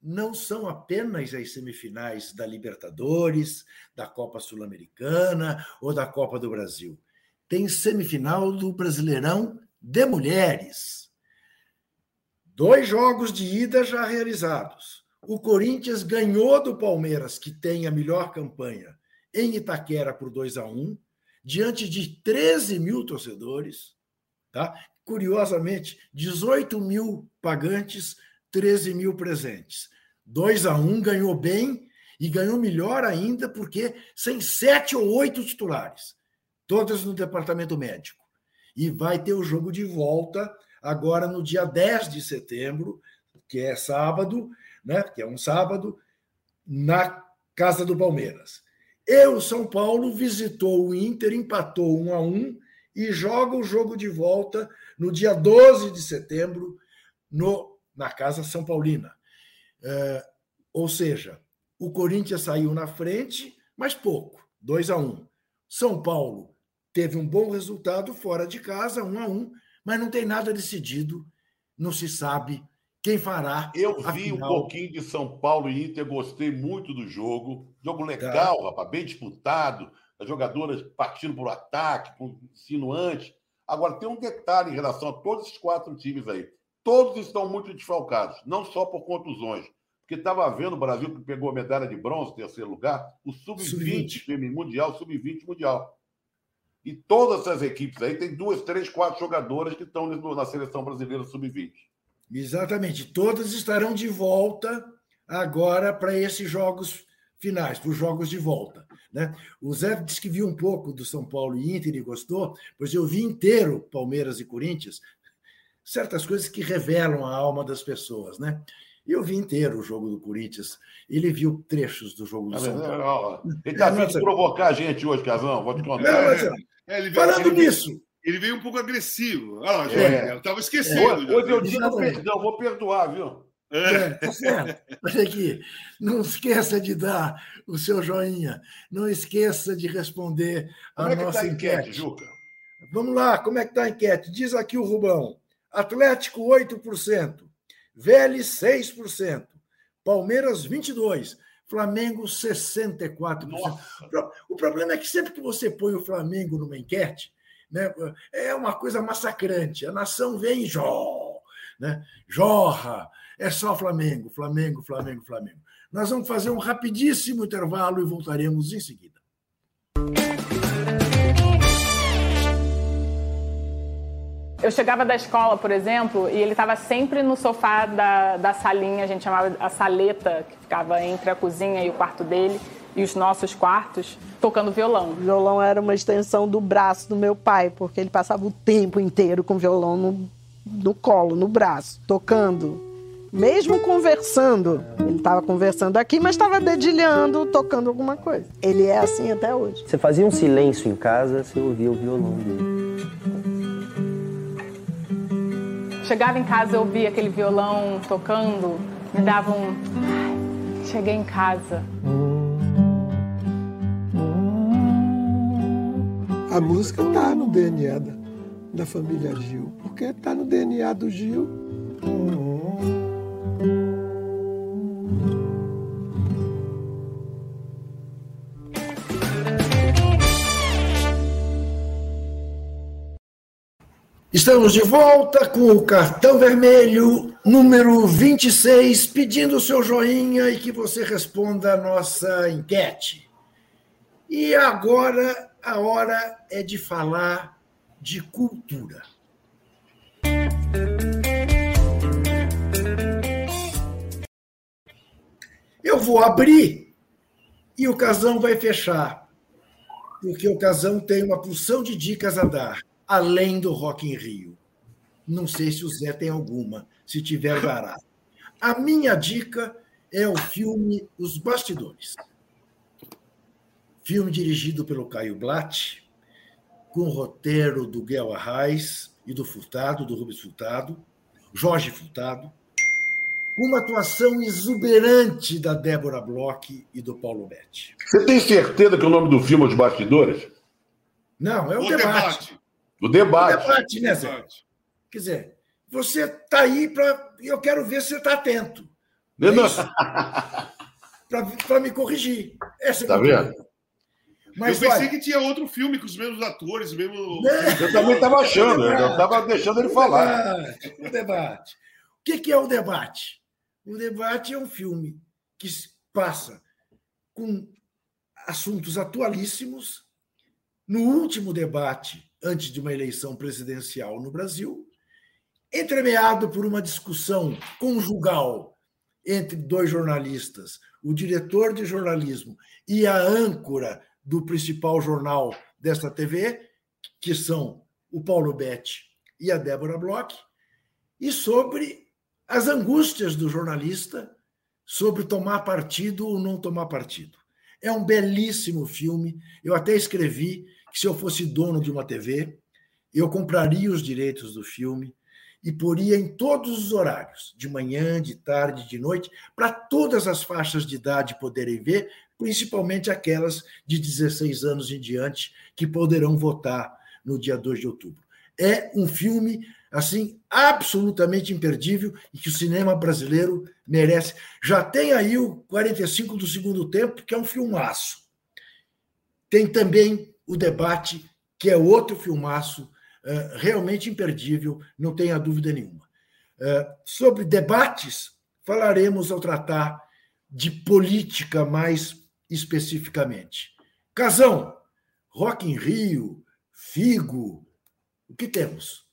não são apenas as semifinais da Libertadores, da Copa Sul-Americana ou da Copa do Brasil. Tem semifinal do Brasileirão de Mulheres. Dois jogos de ida já realizados. O Corinthians ganhou do Palmeiras, que tem a melhor campanha, em Itaquera por 2 a 1 diante de 13 mil torcedores. Tá? Curiosamente, 18 mil pagantes, 13 mil presentes. 2 a 1 ganhou bem e ganhou melhor ainda porque sem sete ou oito titulares, todas no departamento médico. E vai ter o jogo de volta agora no dia 10 de setembro, que é sábado, né, que é um sábado, na casa do Palmeiras. E o São Paulo visitou o Inter, empatou 1 a 1 e joga o jogo de volta no dia 12 de setembro no, na Casa São Paulina. É, ou seja, o Corinthians saiu na frente, mas pouco, 2 a 1 São Paulo teve um bom resultado fora de casa, 1 a 1 mas não tem nada decidido, não se sabe quem fará. Eu vi final. um pouquinho de São Paulo e Inter, gostei muito do jogo. Jogo legal, tá. rapaz, bem disputado. As jogadoras partindo para o ataque, insinuante. Agora, tem um detalhe em relação a todos esses quatro times aí. Todos estão muito desfalcados, não só por contusões. Porque estava vendo o Brasil que pegou a medalha de bronze, terceiro lugar, o sub-20 Sub mundial, sub-20 mundial. E todas essas equipes aí tem duas, três, quatro jogadoras que estão na seleção brasileira sub-20. Exatamente. Todas estarão de volta agora para esses jogos finais, para os jogos de volta. Né? O Zé disse que viu um pouco do São Paulo e Inter e gostou, pois eu vi inteiro Palmeiras e Corinthians, certas coisas que revelam a alma das pessoas. Né? Eu vi inteiro o jogo do Corinthians. Ele viu trechos do jogo do São Paulo. Ele está vindo provocar a gente hoje, Casão. Vou te contar. Não, é, ele Falando ele nisso. Ele veio um pouco agressivo. Olha lá, é. eu estava esquecendo. É. Hoje eu digo perdão, vou perdoar, viu? É, tá certo. Olha aqui, não esqueça de dar o seu joinha, não esqueça de responder a como é nossa tá a enquete. enquete. Juca? Vamos lá, como é que está a enquete? Diz aqui o Rubão: Atlético 8%, Vélez 6%, Palmeiras 22%, Flamengo 64%. Nossa. O problema é que sempre que você põe o Flamengo numa enquete, né, é uma coisa massacrante. A nação vem e jorra, né, jorra. É só Flamengo, Flamengo, Flamengo, Flamengo. Nós vamos fazer um rapidíssimo intervalo e voltaremos em seguida. Eu chegava da escola, por exemplo, e ele estava sempre no sofá da, da salinha, a gente chamava a saleta, que ficava entre a cozinha e o quarto dele, e os nossos quartos, tocando violão. O violão era uma extensão do braço do meu pai, porque ele passava o tempo inteiro com o violão no, no colo, no braço, tocando. Mesmo conversando, ele estava conversando aqui, mas estava dedilhando, tocando alguma coisa. Ele é assim até hoje. Você fazia um silêncio em casa, você ouvia o violão dele. Chegava em casa, eu ouvia aquele violão tocando, me dava um. Ai, cheguei em casa. A música está no DNA da, da família Gil, porque está no DNA do Gil. Estamos de volta com o cartão vermelho número 26, pedindo o seu joinha e que você responda a nossa enquete. E agora a hora é de falar de cultura. Eu vou abrir e o Casão vai fechar, porque o Casão tem uma porção de dicas a dar além do Rock em Rio. Não sei se o Zé tem alguma, se tiver dará. A minha dica é o filme Os Bastidores. Filme dirigido pelo Caio Blatt, com o roteiro do Guel Arraes e do Furtado, do Rubens Furtado, Jorge Furtado, com uma atuação exuberante da Débora Bloch e do Paulo Betti. Você tem certeza que o nome do filme é Os Bastidores? Não, é o, O debate. debate. O debate. O debate, né, Zé? Quer dizer, você está aí para. Eu quero ver se você está atento Não, não. para me corrigir. Essa é Tá vendo? Mas eu pensei olha, que tinha outro filme com os mesmos atores, o mesmo. Eu também estava achando, eu estava deixando ele falar. Debate, o debate. O que que é o debate? O debate é um filme que passa com assuntos atualíssimos. No último debate, antes de uma eleição presidencial no Brasil, entremeado por uma discussão conjugal entre dois jornalistas, o diretor de jornalismo e a âncora do principal jornal desta TV, que são o Paulo Betti e a Débora Bloch, e sobre as angústias do jornalista sobre tomar partido ou não tomar partido. É um belíssimo filme. Eu até escrevi que se eu fosse dono de uma TV, eu compraria os direitos do filme e poria em todos os horários, de manhã, de tarde, de noite, para todas as faixas de idade poderem ver, principalmente aquelas de 16 anos em diante que poderão votar no dia 2 de outubro. É um filme assim absolutamente imperdível e que o cinema brasileiro merece. Já tem aí o 45 do segundo tempo, que é um filmaço. Tem também o debate, que é outro filmaço uh, realmente imperdível, não tenha dúvida nenhuma. Uh, sobre debates, falaremos ao tratar de política mais especificamente. Casão, Rock em Rio, Figo, o que temos?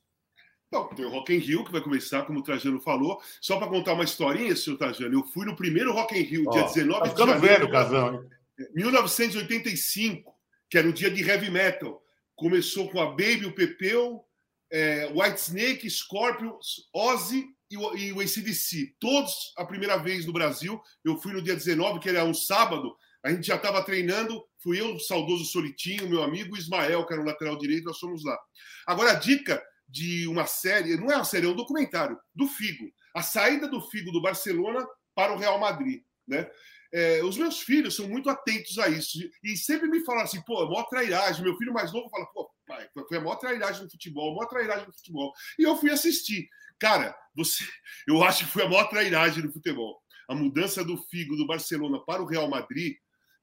Bom, tem o Rock in Rio, que vai começar, como o Trajano falou. Só para contar uma historinha, senhor Trajano, eu fui no primeiro Rock in Rio, dia Ó, 19 tá de janeiro. velho, Casão. hein? 1985, que era o dia de heavy metal. Começou com a Baby, o Pepeu, é, White Snake, Scorpions, Ozzy e o, e o ACDC. Todos a primeira vez no Brasil. Eu fui no dia 19, que era um sábado. A gente já estava treinando. Fui eu, o saudoso Solitinho, meu amigo, Ismael, que era o lateral direito, nós fomos lá. Agora, a dica de uma série, não é uma série, é um documentário, do Figo. A saída do Figo do Barcelona para o Real Madrid. Né? É, os meus filhos são muito atentos a isso. E sempre me falam assim, pô, é maior trairagem. Meu filho mais novo fala, pô, pai, foi a maior trairagem no futebol, a maior trairagem no futebol. E eu fui assistir. Cara, você, eu acho que foi a maior trairagem no futebol. A mudança do Figo do Barcelona para o Real Madrid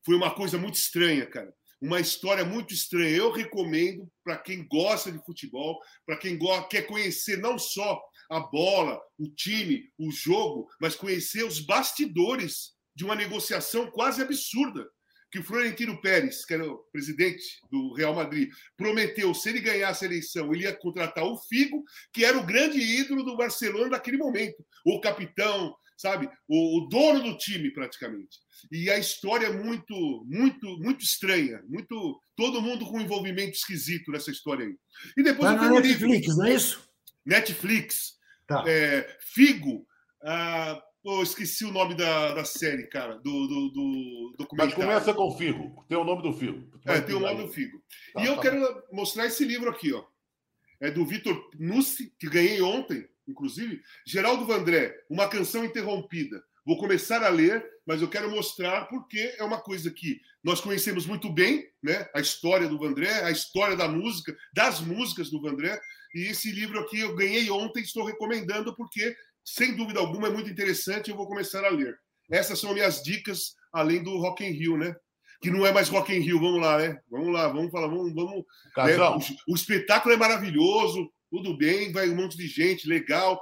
foi uma coisa muito estranha, cara. Uma história muito estranha. Eu recomendo para quem gosta de futebol, para quem quer conhecer não só a bola, o time, o jogo, mas conhecer os bastidores de uma negociação quase absurda que o Florentino Pérez, que era o presidente do Real Madrid, prometeu, se ele ganhasse a eleição, ele ia contratar o Figo, que era o grande ídolo do Barcelona naquele momento, o capitão, sabe, o, o dono do time praticamente. E a história é muito, muito, muito estranha, muito todo mundo com um envolvimento esquisito nessa história aí. E depois eu na no livro. Netflix, não é isso? Netflix, Tá. é, Figo. Ah, pô, esqueci o nome da, da série, cara, do, do, do Mas documentário. começa com o Figo. Tem o nome do Figo. É, tem o nome do Figo. Tá, e eu tá quero mostrar esse livro aqui, ó. É do Vitor Nussi, que ganhei ontem, inclusive. Geraldo Vandré, Uma Canção Interrompida. Vou começar a ler, mas eu quero mostrar porque é uma coisa que nós conhecemos muito bem, né? A história do Vandré, a história da música, das músicas do Vandré. E esse livro aqui eu ganhei ontem, estou recomendando porque, sem dúvida alguma, é muito interessante. Eu vou começar a ler. Essas são minhas dicas, além do Rock in Rio, né? Que não é mais Rock in Rio, vamos lá, né? Vamos lá, vamos falar, vamos, vamos. Né? O, o espetáculo é maravilhoso, tudo bem, vai um monte de gente, legal.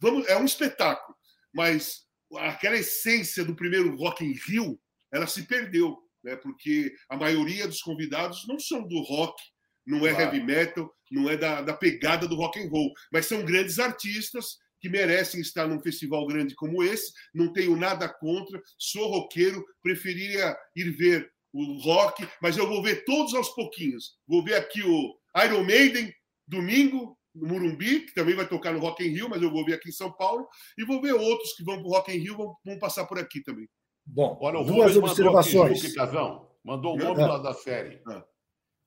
Vamos, é um espetáculo, mas aquela essência do primeiro Rock in Rio, ela se perdeu, né? Porque a maioria dos convidados não são do rock, não é claro. heavy metal, não é da, da pegada do rock and roll, mas são grandes artistas que merecem estar num festival grande como esse. Não tenho nada contra, sou roqueiro, preferiria ir ver o rock, mas eu vou ver todos aos pouquinhos. Vou ver aqui o Iron Maiden, domingo, no Murumbi, que também vai tocar no Rock in Rio, mas eu vou ver aqui em São Paulo, e vou ver outros que vão para o Rock in Rio, vão, vão, passar por aqui também. Bom, Olha, duas observações. Aqui, Casão, mandou o nome é. da série. É.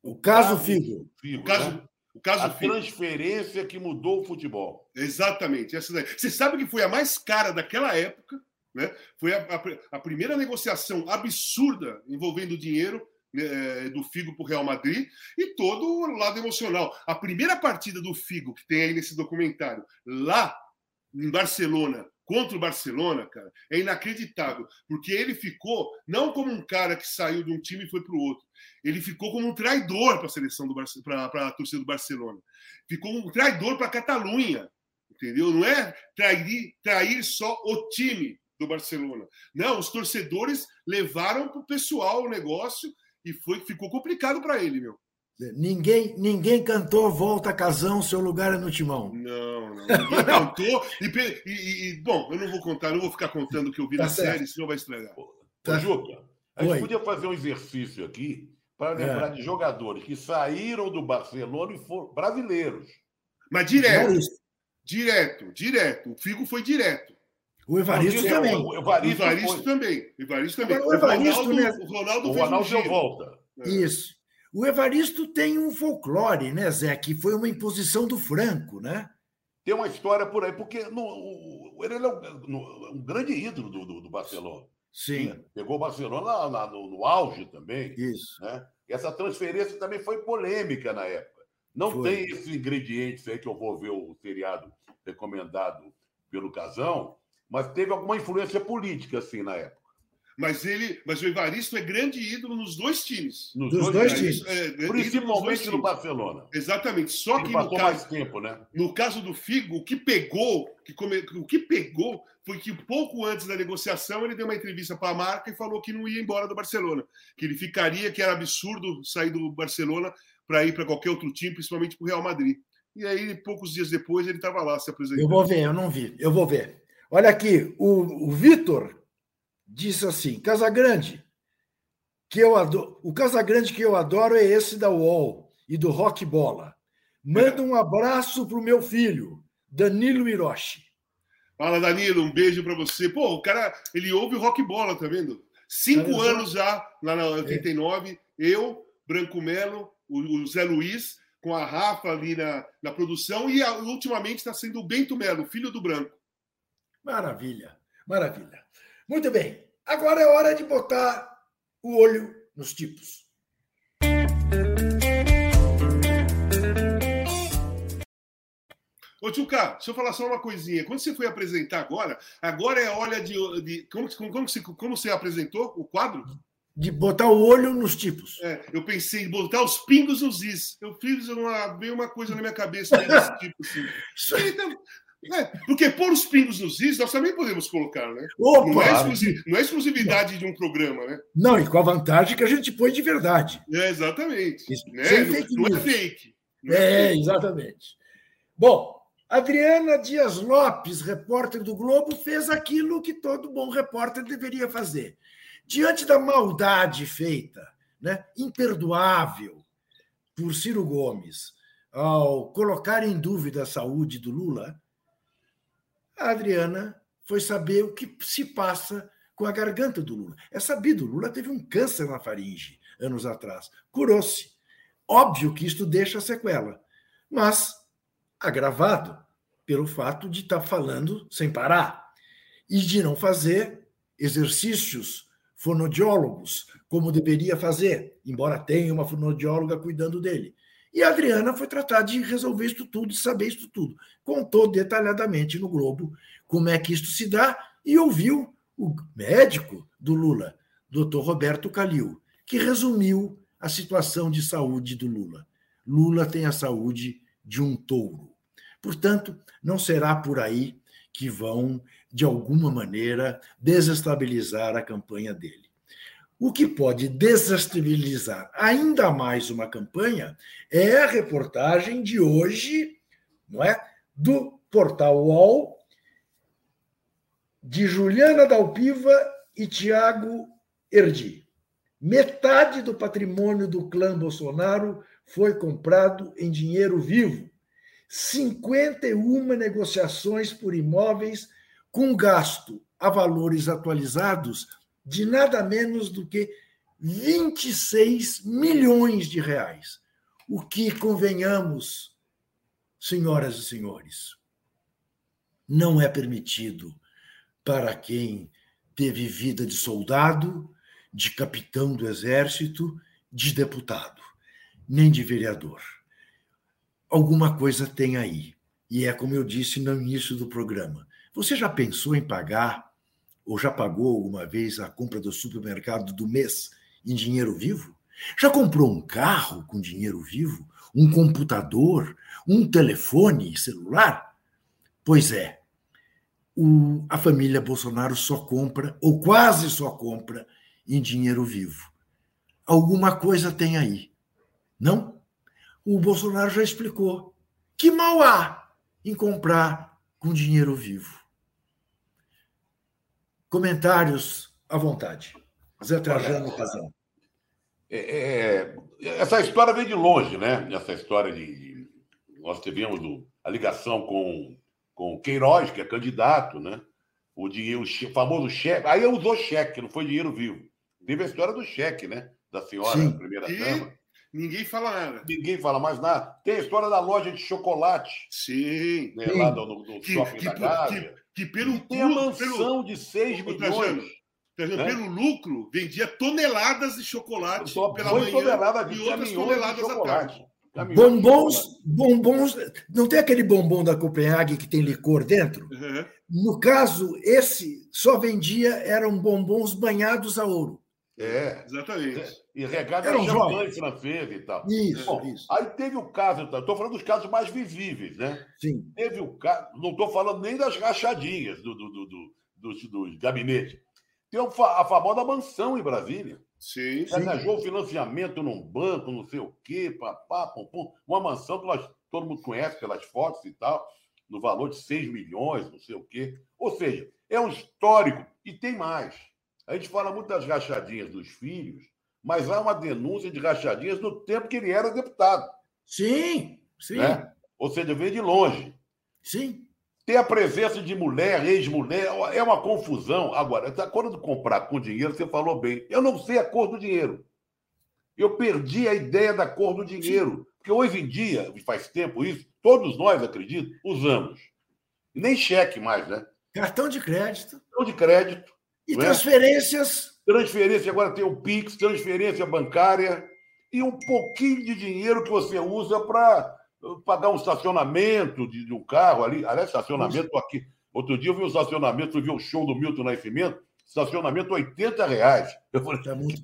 O caso Figo. Figo o caso, né? o caso a Figo. transferência que mudou o futebol. Exatamente. Essa daí. Você sabe que foi a mais cara daquela época, né? Foi a, a, a primeira negociação absurda envolvendo dinheiro né, do Figo para o Real Madrid e todo o lado emocional. A primeira partida do Figo, que tem aí nesse documentário, lá em Barcelona, contra o Barcelona, cara, é inacreditável, porque ele ficou não como um cara que saiu de um time e foi para o outro, ele ficou como um traidor para a seleção do para a torcida do Barcelona, ficou um traidor para a Catalunha, entendeu? Não é trair, trair só o time do Barcelona, não, os torcedores levaram para o pessoal o negócio e foi ficou complicado para ele, meu. Ninguém, ninguém cantou Volta Casão, seu lugar é no timão. Não, não. Ninguém cantou. E, e, e, bom, eu não vou contar, não vou ficar contando o que eu vi tá na certo. série, senão vai estragar. Tá. Juca, a gente Oi. podia fazer um exercício aqui para lembrar é. de jogadores que saíram do Barcelona e foram brasileiros. Mas direto. Direto, direto. O Figo foi direto. O Evaristo também. O Evaristo, o Evaristo também. O Evaristo também. o Evaristo, o Ronaldo, né? o Ronaldo, o Ronaldo deu volta. É. Isso. O Evaristo tem um folclore, né, Zé? Que foi uma imposição do Franco, né? Tem uma história por aí, porque no, ele é um, um grande ídolo do, do, do Barcelona. Sim. Né? Pegou o Barcelona na, no, no, auge também. Isso. Né? E essa transferência também foi polêmica na época. Não foi. tem esses ingredientes aí que eu vou ver o seriado recomendado pelo Casão, mas teve alguma influência política, assim, na época. Mas ele, mas o Evaristo é grande ídolo nos dois times. Nos dois, dois times. É, Principalmente no Barcelona. Exatamente. Só ele que no caso, mais tempo, né? No caso do Figo, o que pegou, que come, o que pegou foi que pouco antes da negociação ele deu uma entrevista para a marca e falou que não ia embora do Barcelona, que ele ficaria, que era absurdo sair do Barcelona para ir para qualquer outro time, principalmente para o Real Madrid. E aí, poucos dias depois, ele estava lá se apresentando. Eu vou ver, eu não vi, eu vou ver. Olha aqui, o, o Vitor disse assim: Casagrande, que eu adoro, o Casagrande que eu adoro é esse da UOL e do Rock Bola. Manda um abraço pro meu filho, Danilo Hiroshi. Fala, Danilo, um beijo para você. Pô, o cara, ele ouve o Rock Bola, tá vendo? Cinco anos já, lá na 89, é. eu, Branco Melo, o, Zé Luiz, com a Rafa ali na, na produção, e a, ultimamente está sendo o Bento Melo, filho do Branco. Maravilha, maravilha. Muito bem, agora é hora de botar o olho nos tipos. Ô, Tchuca, deixa eu falar só uma coisinha. Quando você foi apresentar agora, agora é olha de. de como, como, como, você, como você apresentou o quadro? De botar o olho nos tipos. É, eu pensei em botar os pingos nos is. Eu fiz uma, veio uma coisa na minha cabeça desse tipo. Assim. Então, é, porque pôr os pingos nos is nós também podemos colocar, né? Opa, não, é não, é exclusividade de um programa, né? Não, e com a vantagem que a gente põe de verdade. É, exatamente. né? Sem não, fake não é fake. Não é, é fake. exatamente. Bom, Adriana Dias Lopes, repórter do Globo, fez aquilo que todo bom repórter deveria fazer. Diante da maldade feita, né, imperdoável, por Ciro Gomes, ao colocar em dúvida a saúde do Lula, a Adriana foi saber o que se passa com a garganta do Lula. É sabido, Lula teve um câncer na faringe anos atrás. Curou-se. Óbvio que isto deixa sequela, mas agravado pelo fato de estar tá falando sem parar e de não fazer exercícios fonodiólogos, como deveria fazer, embora tenha uma fonodióloga cuidando dele. E a Adriana foi tratar de resolver isso tudo, de saber isso tudo. Contou detalhadamente no Globo como é que isso se dá e ouviu o médico do Lula, doutor Roberto Calil, que resumiu a situação de saúde do Lula. Lula tem a saúde de um touro. Portanto, não será por aí que vão, de alguma maneira, desestabilizar a campanha dele. O que pode desestabilizar ainda mais uma campanha é a reportagem de hoje, não é, do portal UOL de Juliana Dalpiva e Tiago Erdi. Metade do patrimônio do clã Bolsonaro foi comprado em dinheiro vivo. 51 negociações por imóveis com gasto a valores atualizados de nada menos do que 26 milhões de reais. O que, convenhamos, senhoras e senhores, não é permitido para quem teve vida de soldado, de capitão do exército, de deputado, nem de vereador. Alguma coisa tem aí. E é como eu disse no início do programa. Você já pensou em pagar ou já pagou alguma vez a compra do supermercado do mês em dinheiro vivo? Já comprou um carro com dinheiro vivo? Um computador? Um telefone celular? Pois é, o, a família Bolsonaro só compra, ou quase só compra, em dinheiro vivo. Alguma coisa tem aí. Não? O Bolsonaro já explicou. Que mal há em comprar com dinheiro vivo? Comentários à vontade. Zé Trajano Razão. É, é, essa história vem de longe, né? Essa história de. de nós tivemos o, a ligação com, com Queiroz, que é candidato, né? O dinheiro, o famoso cheque. Aí usou cheque, não foi dinheiro vivo. Teve a história do cheque, né? Da senhora, Sim. primeira-dama. Ninguém fala nada. Ninguém fala mais nada. Tem a história da loja de chocolate. Sim. Né, Lá no, no shopping que, da Gávea. Que, que pelo tem a mansão pelo, de 6 milhões. né? Pelo lucro, vendia toneladas de chocolate Só pela manhã tonelada de e outras toneladas à tarde. Bombons, bombons, não tem aquele bombom da Copenhague que tem licor dentro? Uhum. No caso, esse só vendia eram bombons banhados a ouro. É. Exatamente. E regado a champanhe francês e tal. Isso, Bom, isso. Aí teve o caso, estou falando dos casos mais visíveis, né? Sim. Teve o caso, não estou falando nem das rachadinhas do, do, do, do dos, dos gabinetes. Tem a famosa mansão em Brasília. Sim. Arranjou financiamento num banco, não sei o quê, papá, pum, pum. Uma mansão que nós, todo mundo conhece pelas fotos e tal, no valor de 6 milhões, não sei o quê. Ou seja, é um histórico. E tem mais. A gente fala muito das rachadinhas dos filhos, mas há uma denúncia de rachadinhas no tempo que ele era deputado. Sim, sim. Né? Ou seja, vem de longe. Sim. Ter a presença de mulher, ex-mulher, é uma confusão. Agora, tá, quando comprar com dinheiro, você falou bem. Eu não sei a cor do dinheiro. Eu perdi a ideia da cor do dinheiro. Sim. Porque hoje em dia, faz tempo isso, todos nós, acredito, usamos. Nem cheque mais, né? Cartão de crédito. Cartão de crédito. E né? transferências. Transferência, agora tem o Pix, transferência bancária e um pouquinho de dinheiro que você usa para pagar um estacionamento de, de, um carro ali. Aliás, estacionamento aqui. Outro dia eu vi um estacionamento, eu vi o show do Milton Nascimento, estacionamento 80 reais. Eu falei, é muito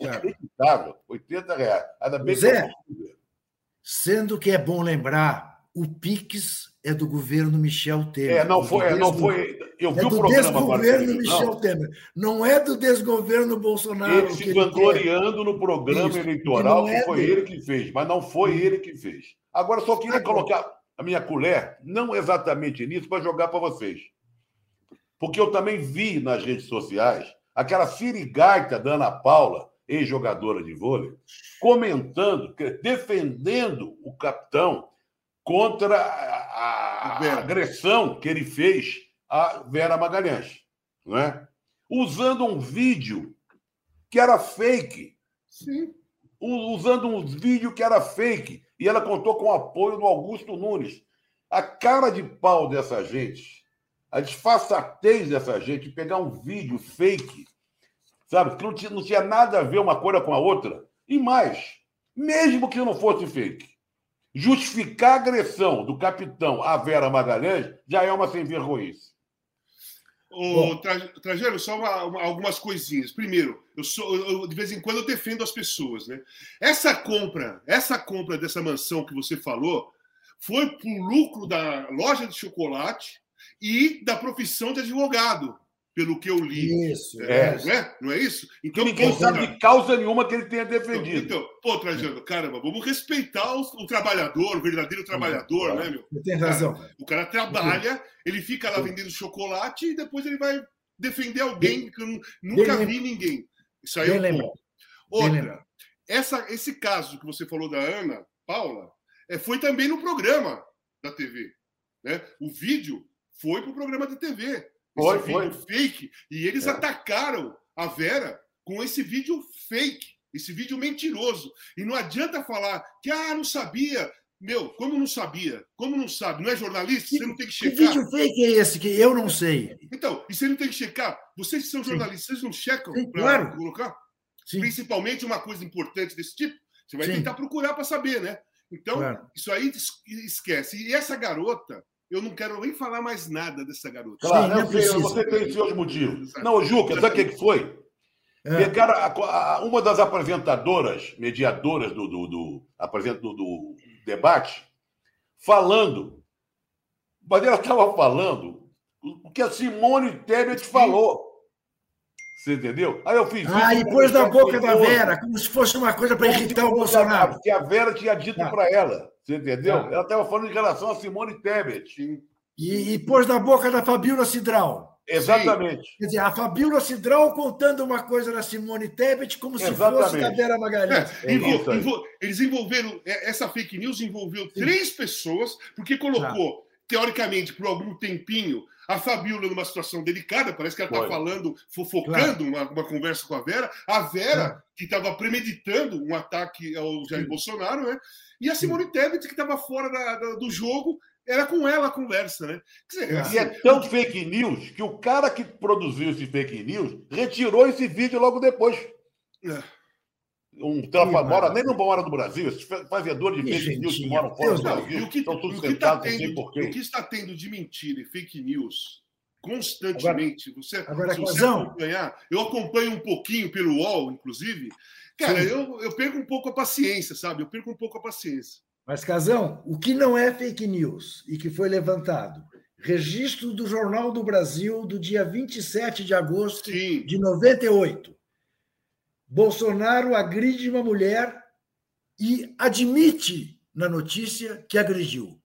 caro. 80 reais. Ainda bem Zé, que... sendo que é bom lembrar, o Pix é do governo Michel Temer. É, não foi, não foi. Eu vi é o do programa desgoverno Michel não. Temer. Não é do desgoverno Bolsonaro. Ele se vangloriando no programa Isso. eleitoral que é foi dele. ele que fez, mas não foi ele que fez. Agora, só queria colocar a minha colher, não exatamente nisso, para jogar para vocês. Porque eu também vi nas redes sociais aquela sirigaita da Ana Paula, ex-jogadora de vôlei, comentando, defendendo o capitão contra a, a agressão que ele fez a Vera Magalhães, não é? usando um vídeo que era fake. Sim. Usando um vídeo que era fake. E ela contou com o apoio do Augusto Nunes. A cara de pau dessa gente, a disfarçatez dessa gente, pegar um vídeo fake sabe? Que não tinha, não tinha nada a ver uma coisa com a outra. E mais, mesmo que não fosse fake, justificar a agressão do capitão à Vera Magalhães já é uma sem vergonhice. Ô, Tra- Trajano, só uma- uma- algumas coisinhas. Primeiro, eu sou, eu- de vez em quando eu defendo as pessoas, né? Essa compra, essa compra dessa mansão que você falou, foi por lucro da loja de chocolate e da profissão de advogado, pelo que eu li. Isso, É. Não é? Não é isso? Que Então, ninguém pô, sabe cara, de causa nenhuma que ele tenha defendido. Então, pô, Trajano, caramba, vamos respeitar o, o trabalhador, o verdadeiro trabalhador, né, meu? Você tem razão. O cara trabalha, ele fica lá vendendo chocolate e depois ele vai defender alguém que eu nu- nunca vi ninguém. Isso aí é um ponto. Outra, essa, esse caso que você falou da Ana Paula é, foi também no programa da TV. Né? O vídeo foi para o programa de TV. Foi, esse foi. vídeo fake. E eles É. atacaram a Vera com esse vídeo fake, esse vídeo mentiroso. E não adianta falar que, ah, não sabia. Meu, como não sabia? Como não sabe? Não é jornalista? Você não tem que Que checar. vídeo fake é esse que eu não sei? Então, e você não tem que checar? Vocês que são Sim. jornalistas, vocês não checam Sim, para claro. colocar? Sim, Principalmente uma coisa importante desse tipo, você vai Sim. tentar procurar para saber, né? Então, Claro. isso aí es- esquece. E essa garota, eu não quero nem falar mais nada dessa garota. Claro, Sim, não sei, você tem seus motivos. Não, Juca, sabe o que que foi? É. Pegaram a- a- uma das apresentadoras, mediadoras do, do, do, do- do debate, falando. Mas ela estava falando o que a Simone Tebet falou. Você entendeu? Aí eu fiz Ah, e pôs na boca da. Vera, como se fosse uma coisa para irritar o Bolsonaro. a- Que a Vera tinha dito Tá. para ela. Você entendeu? Tá. Ela estava falando em relação a Simone Tebet. E, e pôs na boca da Fabiola Cidral. Exatamente. Quer dizer, a Fabiola Cidral contando uma coisa da Simone Tebet como se fosse Exatamente. da Vera Magalhães. É, É envol- envol- eles envolveram, é, essa fake news envolveu três pessoas, porque colocou, teoricamente, por algum tempinho, a Fabiola numa situação delicada, parece que ela está falando, fofocando uma, uma conversa com a Vera, a Vera, Claro. que estava premeditando um ataque ao Jair Bolsonaro, né? E a Simone Tebet, que estava fora da- da- do jogo, era com ela a conversa, né? Dizer, Claro. E é tão fake news que o cara que produziu esse fake news retirou esse vídeo logo depois. É. Um trafa, maravilha. mora nem no Mora do Brasil, esses fa- fazedores de fake news que moram fora Deus do Não, Brasil e o que, estão e o que tá não tendo, o que está tendo de mentira e fake news constantemente, você, agora, se você acompanhar, eu acompanho um pouquinho pelo UOL, inclusive, cara, Sim. eu, eu perco um pouco a paciência, sabe? Eu perco um pouco a paciência. Mas, Casão, o que não é fake news e que foi levantado? Registro do Jornal do Brasil do dia 27 de agosto Sim, de 98. Bolsonaro agride uma mulher e admite na notícia que agrediu.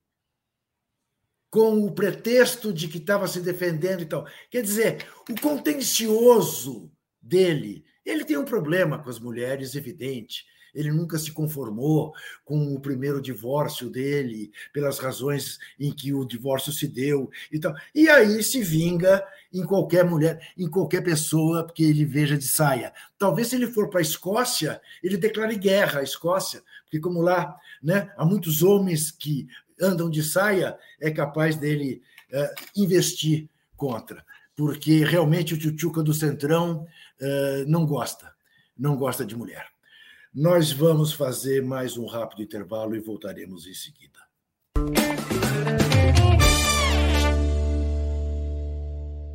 Com o pretexto de que estava se defendendo e tal. Quer dizer, o contencioso dele, ele tem um problema com as mulheres, evidente. Ele nunca se conformou com o primeiro divórcio dele, pelas razões em que o divórcio se deu e tal. E aí se vinga em qualquer mulher, em qualquer pessoa que ele veja de saia. Talvez se ele for para a Escócia, ele declare guerra à Escócia, porque como lá, né, há muitos homens que andam de saia, é capaz dele eh, investir contra, porque realmente o tchutchuca do Centrão eh, não gosta, não gosta de mulher. Nós vamos fazer mais um rápido intervalo e voltaremos em seguida.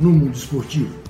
no mundo esportivo.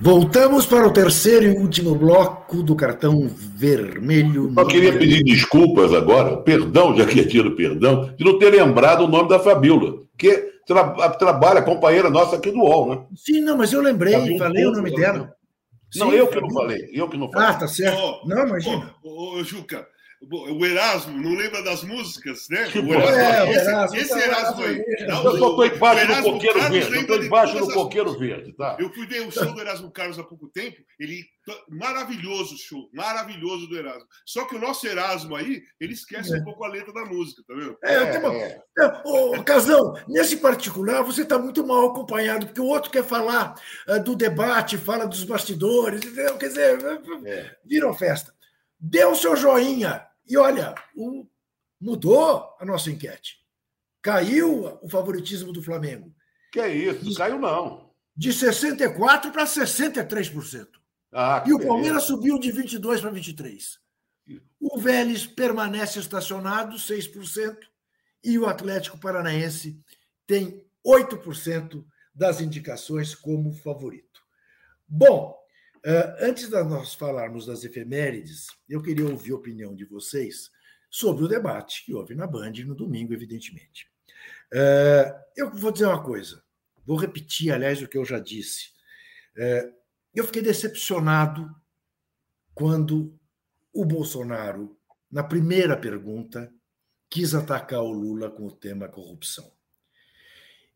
Voltamos para o terceiro e último bloco do cartão vermelho. Eu queria pedir desculpas agora, perdão, já que tinha perdão, de não ter lembrado o nome da Fabíola, que tra trabalha, companheira nossa aqui do UOL, né? Sim, não, mas eu lembrei, Fabíola falei o nome né? dela. Não, Sim, eu que não falei, eu que não falei. Ah, tá certo. Não, imagina. Ô, ô, Juca, o Erasmo, não lembra das músicas, né? Que O. Erasmo, É, esse, Erasmo, esse tá, Erasmo aí. Erasmo. Não, Eu só estou embaixo do coqueiro Carlos verde, estou embaixo do as- coqueiro verde, tá? Eu fui ver o show do Erasmo Carlos há pouco tempo. Ele maravilhoso o show, maravilhoso do Erasmo. Só que o nosso Erasmo aí, ele esquece um pouco a letra da música, tá vendo? É, eu tenho uma- É, Ô, Casão, nesse particular você está muito mal acompanhado, porque o outro quer falar ah, do debate, fala dos bastidores, entendeu? quer dizer, É. viram festa. Dê o seu joinha. E olha, o- mudou a nossa enquete. Caiu o favoritismo do Flamengo. Que é isso, caiu não. De 64% para 63%. Ah, E o beleza. Palmeiras subiu de 22 para 23. O Vélez permanece estacionado, 6%, e o Atlético Paranaense tem 8% das indicações como favorito. Bom, antes de nós falarmos das efemérides, eu queria ouvir a opinião de vocês sobre o debate que houve na Band no domingo, evidentemente. Eh, Eu vou dizer uma coisa, vou repetir, aliás, o que eu já disse. Eh, Eu fiquei decepcionado quando o Bolsonaro, na primeira pergunta, quis atacar o Lula com o tema corrupção.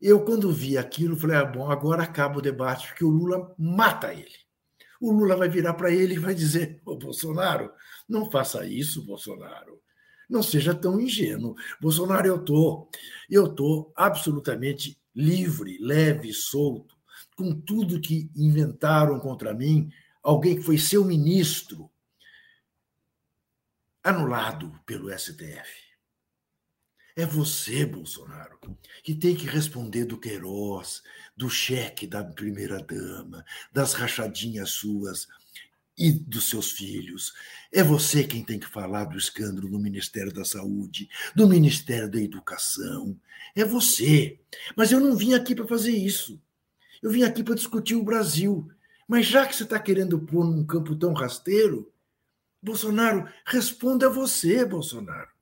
Eu, quando vi aquilo, falei: ah, bom, agora acaba o debate, porque o Lula mata ele. O Lula vai virar para ele e vai dizer: Ô Bolsonaro, não faça isso, Bolsonaro. Não seja tão ingênuo. Bolsonaro, eu estou eu tô absolutamente livre, leve, solto, com tudo que inventaram contra mim, alguém que foi seu ministro, anulado pelo STF. É você, Bolsonaro, que tem que responder do Queiroz, do cheque da primeira-dama, das rachadinhas suas e dos seus filhos. É você quem tem que falar do escândalo no Ministério da Saúde, do Ministério da Educação. É você. Mas eu não vim aqui para fazer isso. Eu vim aqui para discutir o Brasil. Mas já que você está querendo pôr num campo tão rasteiro, Bolsonaro, responda você, Bolsonaro.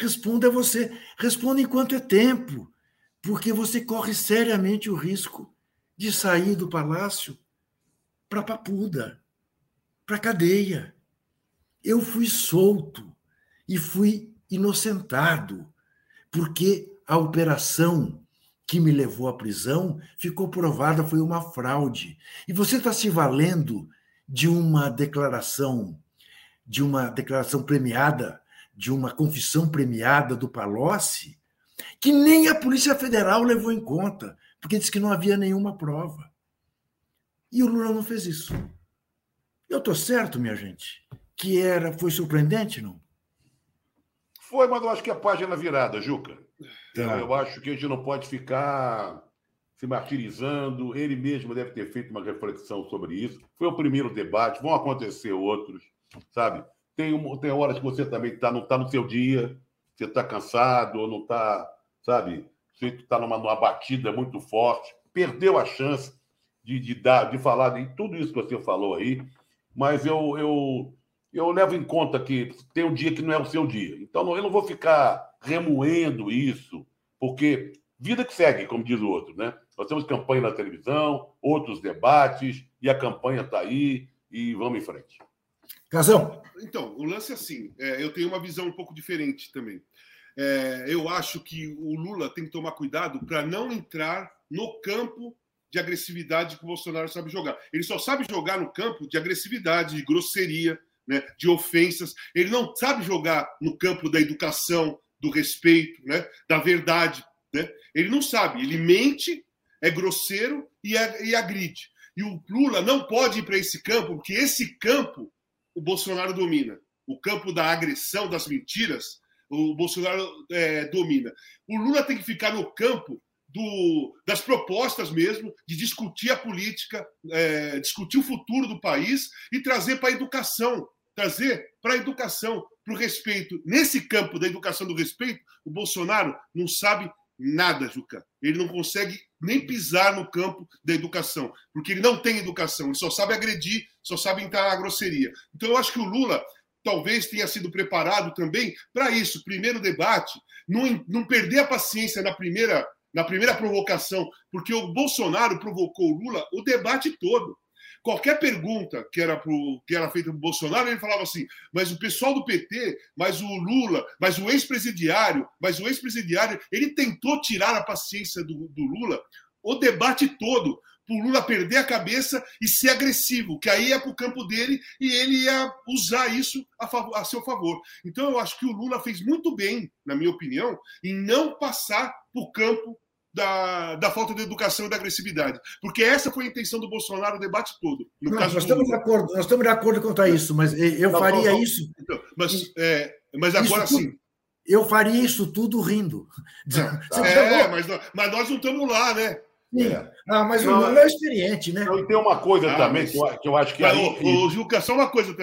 Responda você. Responda enquanto é tempo, porque você corre seriamente o risco de sair do palácio para Papuda, para cadeia. Eu fui solto e fui inocentado, porque a operação que me levou à prisão ficou provada foi uma fraude. E você está se valendo de uma declaração, de uma declaração premiada, de uma confissão premiada do Palocci, que nem a Polícia Federal levou em conta, porque disse que não havia nenhuma prova. E o Lula não fez isso. Eu estou certo, minha gente, que era, foi surpreendente, não? Foi, mas eu acho que a página é virada, Juca. Tá. Eu acho que a gente não pode ficar se martirizando. Ele mesmo deve ter feito uma reflexão sobre isso. Foi o primeiro debate, vão acontecer outros, sabe? Tem, um, tem horas que você também tá, não está no seu dia, você está cansado, ou não está, sabe? Você está numa, numa batida muito forte, perdeu a chance de, de, dar, de falar de tudo isso que você falou aí, mas eu, eu, eu levo em conta que tem um dia que não é o seu dia. Então não- eu não vou ficar remoendo isso, porque vida que segue, como diz o outro, né? Nós temos campanha na televisão, outros debates, e a campanha está aí, e vamos em frente. Casão. Então, o lance é assim, é, eu tenho uma visão um pouco diferente também. É, eu acho que o Lula tem que tomar cuidado para não entrar no campo de agressividade que o Bolsonaro sabe jogar. Ele só sabe jogar no campo de agressividade, de grosseria, né, de ofensas. Ele não sabe jogar no campo da educação, do respeito, né, da verdade. Né? Ele não sabe. Ele mente, é grosseiro e, é- e agride. E o Lula não pode ir para esse campo, porque esse campo o Bolsonaro domina. O campo da agressão, das mentiras, o Bolsonaro é, domina. O Lula tem que ficar no campo do, das propostas mesmo, de discutir a política, é, discutir o futuro do país e trazer para a educação. Trazer para a educação, para o respeito. Nesse campo da educação do respeito, o Bolsonaro não sabe Nada, Juca. Ele não consegue nem pisar no campo da educação, porque ele não tem educação, ele só sabe agredir, só sabe entrar na grosseria. Então, eu acho que o Lula talvez tenha sido preparado também para isso. Primeiro debate, não, não perder a paciência na primeira, na primeira provocação, porque o Bolsonaro provocou o Lula o debate todo. Qualquer pergunta que era, pro, que era feita para o Bolsonaro, ele falava assim: mas o pessoal do PT, mas o Lula, mas o ex-presidiário, mas o ex-presidiário, ele tentou tirar a paciência do, do Lula o debate todo, para o Lula perder a cabeça e ser agressivo, que aí ia para o campo dele e ele ia usar isso a, favor, a seu favor. Então eu acho que o Lula fez muito bem, na minha opinião, em não passar para o campo da, da falta de educação e da agressividade. Porque essa foi a intenção do Bolsonaro o debate todo. Não, nós estamos de acordo, nós estamos de acordo quanto a isso, mas eu não, faria não, isso. Então, mas, é, mas agora sim. Eu faria isso tudo rindo. É, mas, mas nós não estamos lá, né? É. Ah, mas não, o Lula é experiente, né? E tem uma coisa ah, também mas... que, eu, que eu acho que mas, aí. O, o Juca, só uma coisa,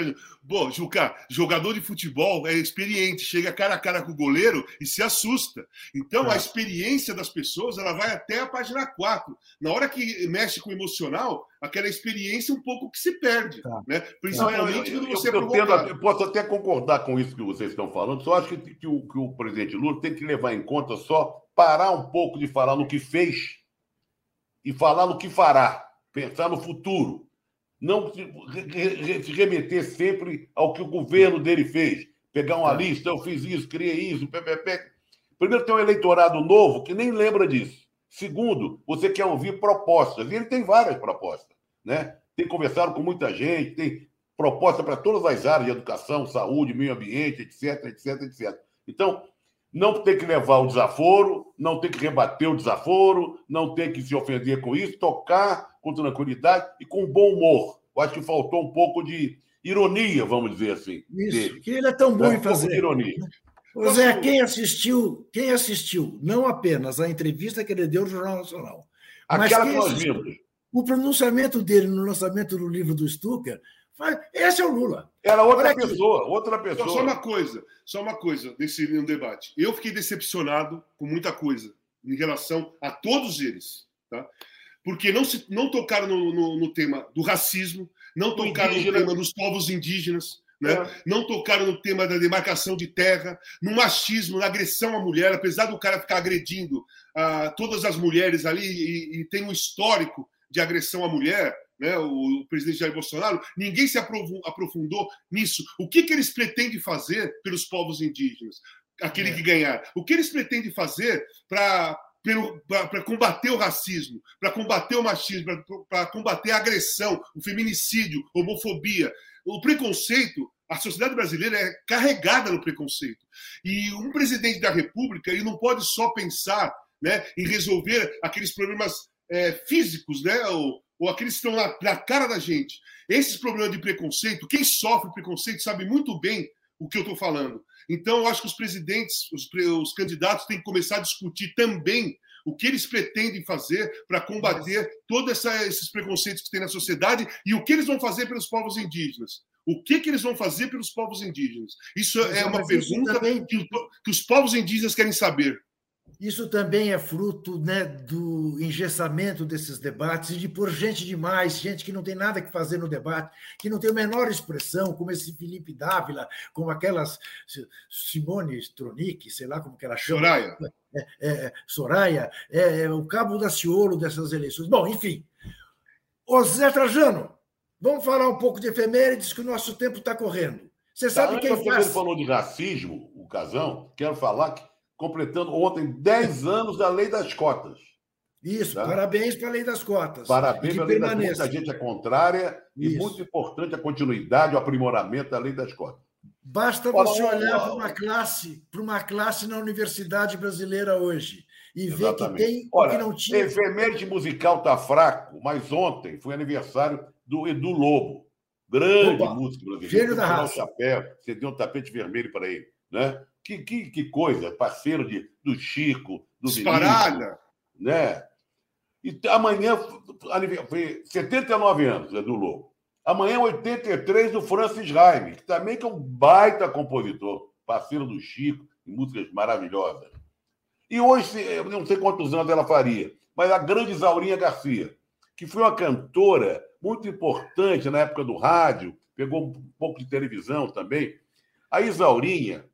Bom, Juca, jogador de futebol é experiente, chega cara a cara com o goleiro e se assusta. Então, é. a experiência das pessoas ela vai até a página 4. Na hora que mexe com o emocional, aquela experiência um pouco que se perde. Tá. Né? Principalmente quando você eu, eu, tendo, eu posso até concordar com isso que vocês estão falando, só acho que, que, o, que o presidente Lula tem que levar em conta só parar um pouco de falar no que fez e falar no que fará, pensar no futuro. Não se remeter sempre ao que o governo dele fez. Pegar uma lista, eu fiz isso, criei isso, PPP. Primeiro, tem um eleitorado novo que nem lembra disso. Segundo, você quer ouvir propostas. E ele tem várias propostas. Né? Tem conversado com muita gente, tem proposta para todas as áreas de educação, saúde, meio ambiente, etc, etc, etc. Então, não tem que levar o desaforo, não tem que rebater o desaforo, não tem que se ofender com isso, tocar com tranquilidade e com bom humor. Eu acho que faltou um pouco de ironia, vamos dizer assim. Isso, dele. que ele é tão bom é, em fazer. Um ironia. Ô Zé, quem assistiu, quem assistiu não apenas a entrevista que ele deu no Jornal Nacional, Aquela mas que nós vimos. O pronunciamento dele no lançamento do livro do Stucker esse é o Lula. Era outra pessoa, outra pessoa. Só, uma coisa, só uma coisa desse debate. Eu fiquei decepcionado com muita coisa em relação a todos eles, tá? Porque não se não tocaram no, no, no tema do racismo, não tocaram no tema dos povos indígenas, né? É. Não tocaram no tema da demarcação de terra, no machismo, na agressão à mulher, apesar do cara ficar agredindo uh, todas as mulheres ali e, e tem um histórico de agressão à mulher, né, o presidente Jair Bolsonaro, ninguém se aprofundou nisso. O que, que eles pretendem fazer pelos povos indígenas? Aquele é. que ganhar. O que eles pretendem fazer para para combater o racismo, para combater o machismo, para combater a agressão, o feminicídio, a homofobia. O preconceito, a sociedade brasileira é carregada no preconceito. E um presidente da República ele não pode só pensar né, em resolver aqueles problemas é, físicos, né, ou, ou aqueles que estão na, na cara da gente. Esses problemas de preconceito, quem sofre preconceito sabe muito bem o que eu estou falando. Então, eu acho que os presidentes, os, os, candidatos têm que começar a discutir também o que eles pretendem fazer para combater todos esses preconceitos que tem na sociedade e o que eles vão fazer pelos povos indígenas. O que, que eles vão fazer pelos povos indígenas? Isso é uma pergunta também... que, que os povos indígenas querem saber. Isso também é fruto né, do engessamento desses debates e de pôr gente demais, gente que não tem nada que fazer no debate, que não tem a menor expressão, como esse Felipe Dávila, como aquelas Simone Tronic, sei lá como que ela chama. Soraya. É, é, é Soraya, é, é, o cabo da Ciolo dessas eleições. Bom, enfim. Ô Zé Trajano, vamos falar um pouco de efemérides, que o nosso tempo está correndo. Você sabe tá, quem faz... Ele falou de racismo, o Casão, quero falar que completando ontem 10 anos da lei das cotas. Isso, tá? parabéns para a lei das cotas. Parabéns pela lei das cotas. Muita gente é contrária Isso. e muito importante a continuidade, o aprimoramento da lei das cotas. Basta você olhar para uma classe, para uma classe na universidade brasileira hoje e ver que tem Olha, que não tinha. Efeméride musical tá fraco, mas ontem foi aniversário do Edu Lobo, grande Opa, músico brasileiro. Gênio da raça. chapéu, você deu um tapete vermelho para ele, né? Que, que, que coisa, parceiro de, do Chico, do Disparada! né? E amanhã, foi 79 anos, é do Lobo. Amanhã, 83, do Francis Raime, que também que é um baita compositor, parceiro do Chico, em músicas maravilhosas. E hoje, eu não sei quantos anos ela faria, mas a grande Isaurinha Garcia, que foi uma cantora muito importante na época do rádio, pegou um pouco de televisão também. A Isaurinha,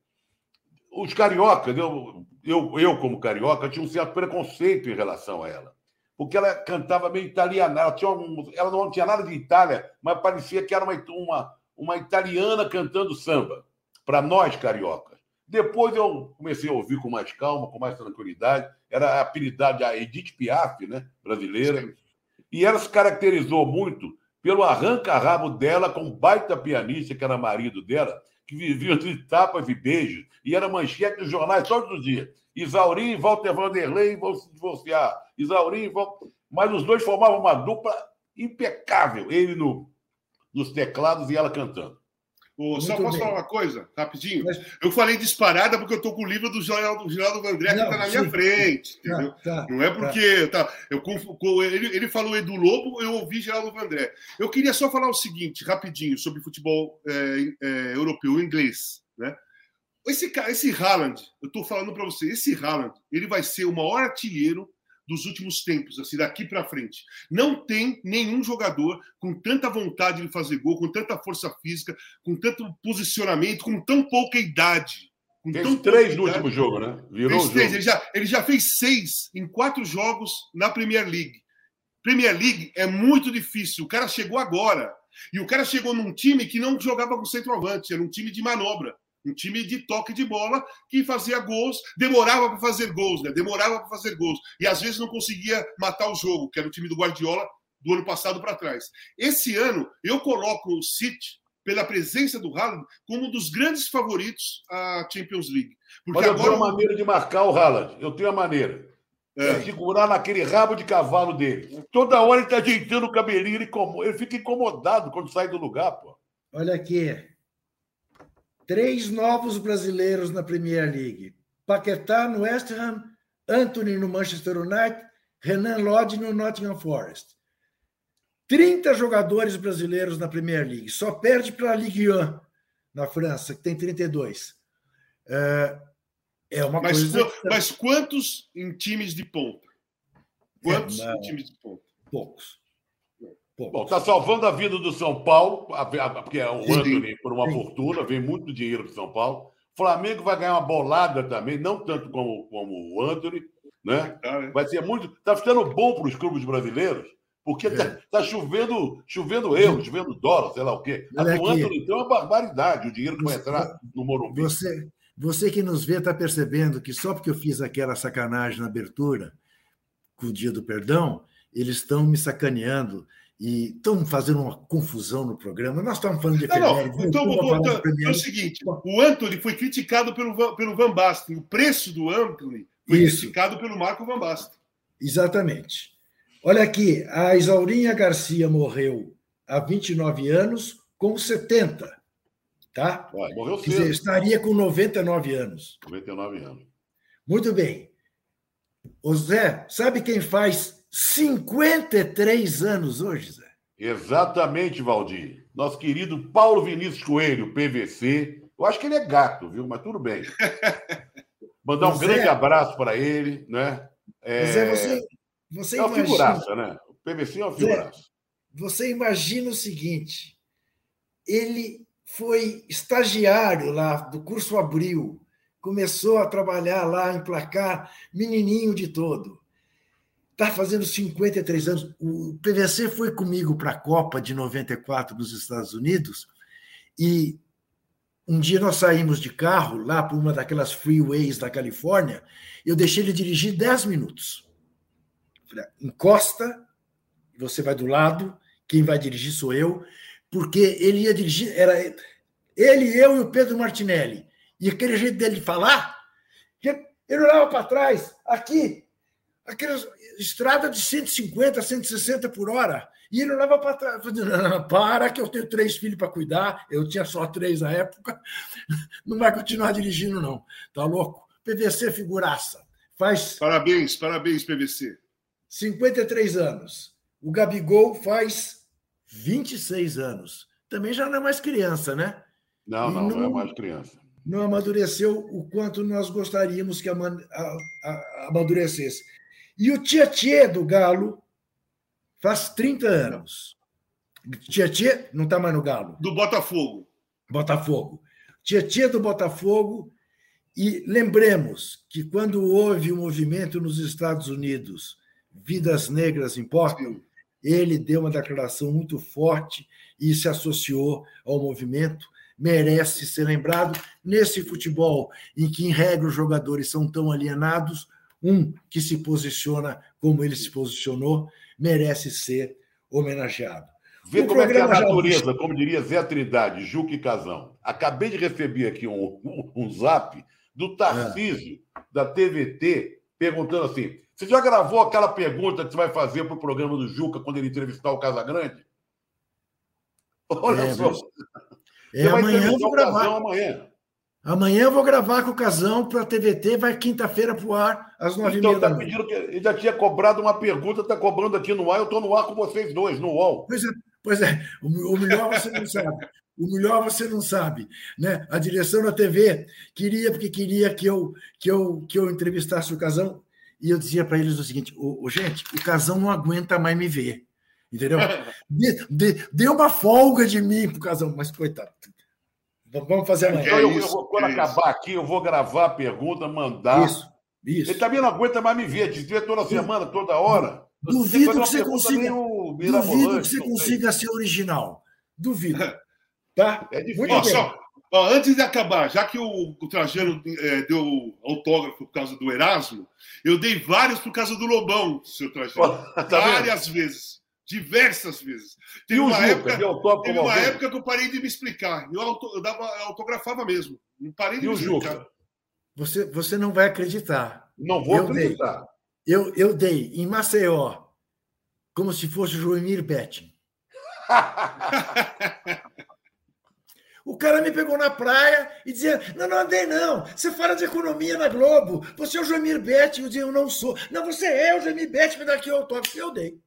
os cariocas, eu, eu, eu como carioca, tinha um certo preconceito em relação a ela. Porque ela cantava meio italiana, ela, tinha um, ela não tinha nada de Itália, mas parecia que era uma, uma, uma italiana cantando samba, para nós cariocas. Depois eu comecei a ouvir com mais calma, com mais tranquilidade. Era a apelidade a Edith Piaf, né, brasileira. E ela se caracterizou muito pelo arranca-rabo dela com um baita pianista, que era marido dela, que vivia de tapas e beijos, e era manchete dos jornais todos os dias. Isaurim e Walter Vanderlei vão se divorciar. Isaurim e Walter... Mas os dois formavam uma dupla impecável, ele no, nos teclados e ela cantando. Ô, só posso bem. falar uma coisa, rapidinho? Mas... Eu falei disparada porque eu estou com o livro do Geraldo, Geraldo Vandré que está na minha frente. Entendeu? Tá, tá, não é porque. Tá. tá eu, ele, ele falou Edu Lobo, eu ouvi Geraldo Vandré. Eu queria só falar o seguinte, rapidinho, sobre futebol é, é, europeu, inglês. Né? Esse, esse Haaland, eu estou falando para você, esse Haaland, ele vai ser o maior artilheiro dos últimos tempos, assim, daqui para frente. Não tem nenhum jogador com tanta vontade de fazer gol, com tanta força física, com tanto posicionamento, com tão pouca idade. Com fez tão três no último jogo, né? Virou fez três. Ele, já, ele já fez seis em quatro jogos na Premier League. Premier League é muito difícil. O cara chegou agora. E o cara chegou num time que não jogava com centroavante, era um time de manobra. Um time de toque de bola que fazia gols, demorava para fazer gols, né? Demorava para fazer gols. E às vezes não conseguia matar o jogo, que era o time do Guardiola do ano passado para trás. Esse ano, eu coloco o City, pela presença do Haaland, como um dos grandes favoritos à Champions League. Porque Mas eu agora... tenho uma maneira de marcar o Haaland. Eu tenho a maneira. É. é. segurar naquele rabo de cavalo dele. Toda hora ele está ajeitando o cabelinho, ele, ele fica incomodado quando sai do lugar, pô. Olha aqui. Três novos brasileiros na Premier League. Paquetá no West Ham, Anthony no Manchester United, Renan Lodge no Nottingham Forest. 30 jogadores brasileiros na Premier League. Só perde para a Ligue 1 na França, que tem 32. É, é uma mas, coisa. Mas quantos em times de ponta? Quantos é, em times de ponta? Poucos. Bom, está salvando a vida do São Paulo, porque é o Anthony por uma fortuna, vem muito dinheiro para São Paulo. O Flamengo vai ganhar uma bolada também, não tanto como, como o Anthony, né? É. Vai ser muito. Está ficando bom para os clubes brasileiros, porque está é. tá chovendo, chovendo euro, chovendo dólar, sei lá o quê. A do Anthony então é uma barbaridade, o dinheiro que vai entrar no Morumbi. Você, você que nos vê está percebendo que só porque eu fiz aquela sacanagem na abertura, com o dia do perdão, eles estão me sacaneando e estão fazendo uma confusão no programa. Nós estamos falando de não, não. Então, vou, então, é o seguinte: o Anthony foi criticado pelo, pelo Van Basten. O preço do Anthony foi Isso. criticado pelo Marco Van Basten. Exatamente. Olha aqui, a Isaurinha Garcia morreu há 29 anos com 70. Tá? Ué, morreu cedo. Quer dizer, estaria com 99 anos. 99 anos. Muito bem. O Zé, sabe quem faz 53 anos hoje, Zé. Exatamente, Valdir. Nosso querido Paulo Vinícius Coelho, PVC. Eu acho que ele é gato, viu? Mas tudo bem. Mandar um Zé, grande abraço para ele, né? É, Zé, você, você é uma imagina... figuraça, né? O PVC é uma figuraça. Zé, você imagina o seguinte: ele foi estagiário lá do curso Abril, começou a trabalhar lá em placar, menininho de todo Está fazendo 53 anos. O PVC foi comigo para a Copa de 94 nos Estados Unidos e um dia nós saímos de carro lá por uma daquelas freeways da Califórnia. Eu deixei ele dirigir 10 minutos. Falei, encosta, você vai do lado, quem vai dirigir sou eu, porque ele ia dirigir, era ele, eu e o Pedro Martinelli. E aquele jeito dele falar, ele olhava para trás, aqui, aquelas, estrada de 150, 160 por hora. E ele leva para trás. Não, para, que eu tenho três filhos para cuidar. Eu tinha só três na época. Não vai continuar dirigindo, não. Tá louco? PVC figuraça. Faz. Parabéns, parabéns, PVC. 53 anos. O Gabigol faz 26 anos. Também já não é mais criança, né? Não, não, não, não é mais criança. não amadureceu o quanto nós gostaríamos que amadurecesse. E o Tietê do Galo faz 30 anos. Tietê não está mais no Galo. Do Botafogo. Botafogo. Tietê do Botafogo. E lembremos que quando houve o movimento nos Estados Unidos, Vidas Negras Importam, ele deu uma declaração muito forte e se associou ao movimento. Merece ser lembrado nesse futebol em que, em regra, os jogadores são tão alienados. Um que se posiciona como ele se posicionou merece ser homenageado. Vê O como é que é a programa já- natureza, como diria Zé Trindade, Juca e Casão. Acabei de receber aqui um, um, um zap do Tarcísio, da TVT, perguntando assim: você já gravou aquela pergunta que você vai fazer para o programa do Juca quando ele entrevistar o Casagrande? Olha É, só. mas- Você É, vai amanhã entrevistar o Casão amanhã. Amanhã eu vou gravar com o Casão para a TVT, vai quinta-feira para o ar, às nove e Então meia da tá noite. pedindo que ele já tinha cobrado uma pergunta, está cobrando aqui no ar, eu estou no ar com vocês dois, no UOL. Pois é, pois é. O, o melhor você não sabe. O melhor você não sabe, né? A direção da TV queria porque queria que eu que eu que eu entrevistasse o Casão e eu dizia para eles o seguinte: o, gente, o Casão não aguenta mais me ver, entendeu? Dê, dê, dê uma folga de mim pro Casão, mas coitado. Vamos fazer amanhã. Então, eu, eu vou- quando acabar aqui, eu vou gravar a pergunta, mandar. Isso, isso. Ele também não aguenta mais me ver, dizia toda semana, toda hora. Duvido que você consiga. Duvido que você consiga ser original. Duvido. Tá? É difícil. Ó, só, ó, antes de acabar, já que o, o Trajano eh, deu autógrafo por causa do Erasmo, eu dei vários por causa do Lobão, seu Trajano. Tá vendo? Várias vezes. Diversas vezes. E o uma Juca, época, teve uma alguém? época que eu parei de me explicar. Eu, auto- eu dava, eu autografava mesmo. Não parei de E me o explicar. Juca? Você, você não vai acreditar. Não vou Eu acreditar. Dei, eu, eu dei em Maceió, como se fosse o Joemir Betting. O cara me pegou na praia e dizia: Não, não andei, não. Você fala de economia na Globo. Você é o Joemir Betting. Eu dizia: Eu não sou. Não, você é o Joemir Betting. Me dá aqui o autógrafo. Eu dei.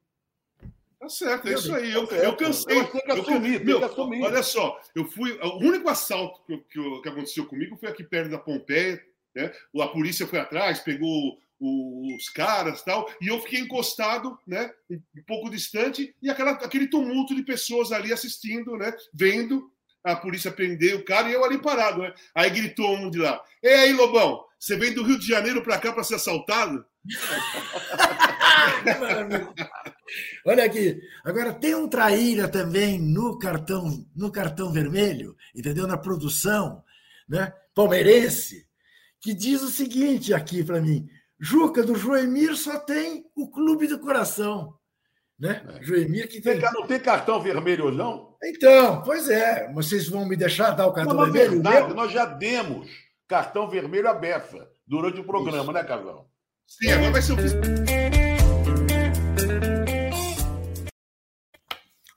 Tá certo, é Eu isso aí. Eu, Tá certo. eu cansei. Eu que Eu- assumir, meu, que assumir. Olha só, eu fui. O único assalto que, que, eu- que aconteceu comigo foi aqui perto da Pompeia. Né? A polícia foi atrás, pegou o- os caras tal, e eu fiquei encostado, né? Um, um pouco distante, e aquela, aquele tumulto de pessoas ali assistindo, né? Vendo a polícia prender o cara e eu ali parado, né? Aí gritou um de lá: Ei aí, Lobão, você vem do Rio de Janeiro para cá para ser assaltado? Olha aqui. Agora tem um traíra também no cartão, no cartão vermelho, entendeu? Na produção, né? Palmeirense, que diz o seguinte aqui para mim: Juca, do Joemir só tem o clube do coração. Né? Joemir que tem. Não tem cartão vermelho não? Então, pois é, vocês vão me deixar dar o cartão Não, na vermelho? O verdade, nós já demos cartão vermelho à Befa durante o programa, né, Casal? Sim, agora vai ser o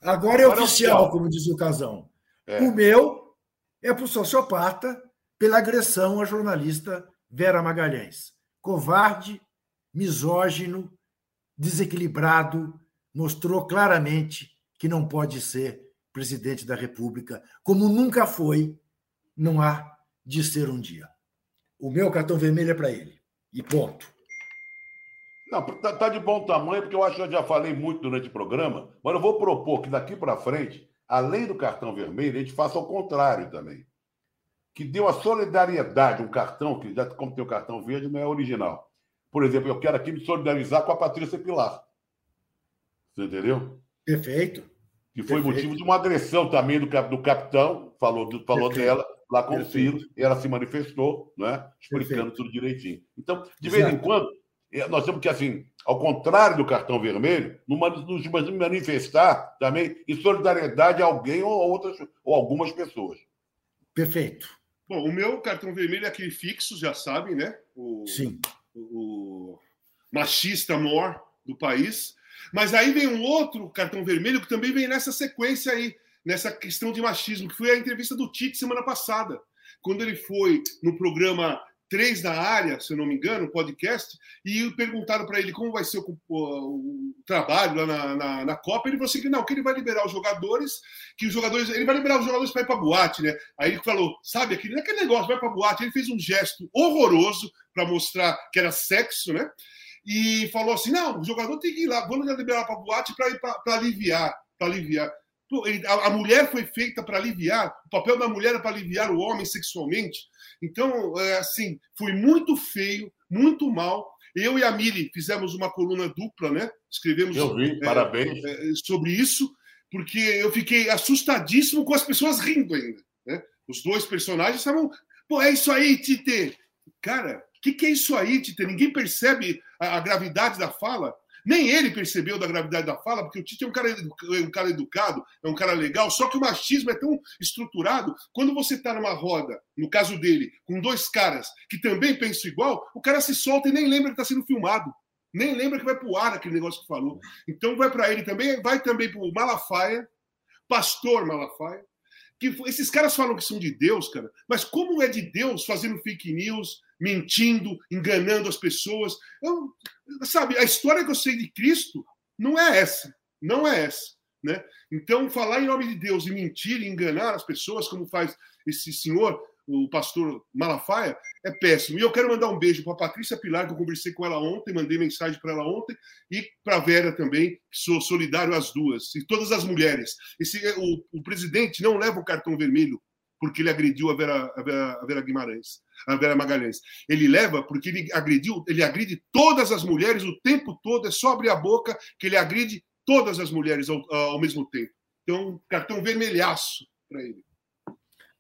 Agora é Agora é oficial, oficial. como diz o Casão. É. O meu é para o sociopata pela agressão à jornalista Vera Magalhães. Covarde, misógino, desequilibrado, mostrou claramente que não pode ser presidente da República, como nunca foi, não há de ser um dia. O meu cartão vermelho é para ele. E ponto. Não, tá, tá de bom tamanho, porque eu acho que eu já falei muito durante o programa, mas eu vou propor que daqui para frente, além do cartão vermelho, a gente faça o contrário também. Que dê uma solidariedade, um cartão, que já como tem o cartão verde, não é original. Por exemplo, eu quero aqui me solidarizar com a Patrícia Pilar. Você entendeu? Perfeito. Que foi Perfeito. motivo de uma agressão também do, do capitão, falou, do- falou Perfeito. dela lá com o Perfeito. Ciro, e ela se manifestou, né, explicando Perfeito. tudo direitinho. Então, de vez em quando, nós temos que, assim, ao contrário do cartão vermelho, numa- nos manifestar também em solidariedade a alguém ou, a outras, ou algumas pessoas. Perfeito. Bom, o meu cartão vermelho é aquele fixo, já sabem, né? O, Sim. o machista mor do país. Mas aí vem um outro cartão vermelho que também vem nessa sequência aí, nessa questão de machismo, que foi a entrevista do Tite semana passada, quando ele foi no programa três na área, se eu não me engano, podcast, e perguntaram para ele como vai ser o, o, o trabalho lá na, na, na, Copa. Ele falou assim: que não, que ele vai liberar os jogadores, que os jogadores. Ele vai liberar os jogadores para ir para boate, né? Aí ele falou: sabe, aquele, aquele negócio, vai para boate. Ele fez um gesto horroroso para mostrar que era sexo, né? E falou assim: não, o jogador tem que ir lá, vamos liberar para boate para aliviar, para aliviar. A mulher foi feita para aliviar, o papel da mulher é para aliviar o homem sexualmente. Então, é, assim, foi muito feio, muito mal. Eu e a Mili fizemos uma coluna dupla, né? Escrevemos eu vi, é, parabéns. É, sobre isso, porque eu fiquei assustadíssimo com as pessoas rindo ainda. Né? Os dois personagens estavam. Pô, é isso aí, Tite! Cara, o que, que, é isso aí, Tite? Ninguém percebe a, a gravidade da fala. Nem ele percebeu da gravidade da fala, porque o Tite é um cara, é um cara educado, é um cara legal, só que o machismo é tão estruturado. Quando você está numa roda, no caso dele, com dois caras que também pensam igual, o cara se solta e nem lembra que está sendo filmado. Nem lembra que vai pro ar aquele negócio que falou. Então vai para ele também, vai também para o Malafaia, pastor Malafaia, que esses caras falam que são de Deus, cara, mas como é de Deus fazendo fake news, mentindo, enganando as pessoas? Eu, sabe, a história que eu sei de Cristo não é essa, não é essa, né? Então, falar em nome de Deus e mentir e enganar as pessoas, como faz esse senhor, o pastor Malafaia, é péssimo. E eu quero mandar um beijo para a Patrícia Pilar, que eu conversei com ela ontem, mandei mensagem para ela ontem, e para a Vera também, que sou solidário às duas, e todas as mulheres. Esse, o, o presidente não leva o cartão vermelho porque ele agrediu a Vera, a Vera, a Vera Guimarães, a Vera Magalhães. Ele leva porque ele agrediu, ele agride todas as mulheres o tempo todo, é só abrir a boca que ele agride todas as mulheres ao, ao mesmo tempo. Então, cartão vermelhaço para ele.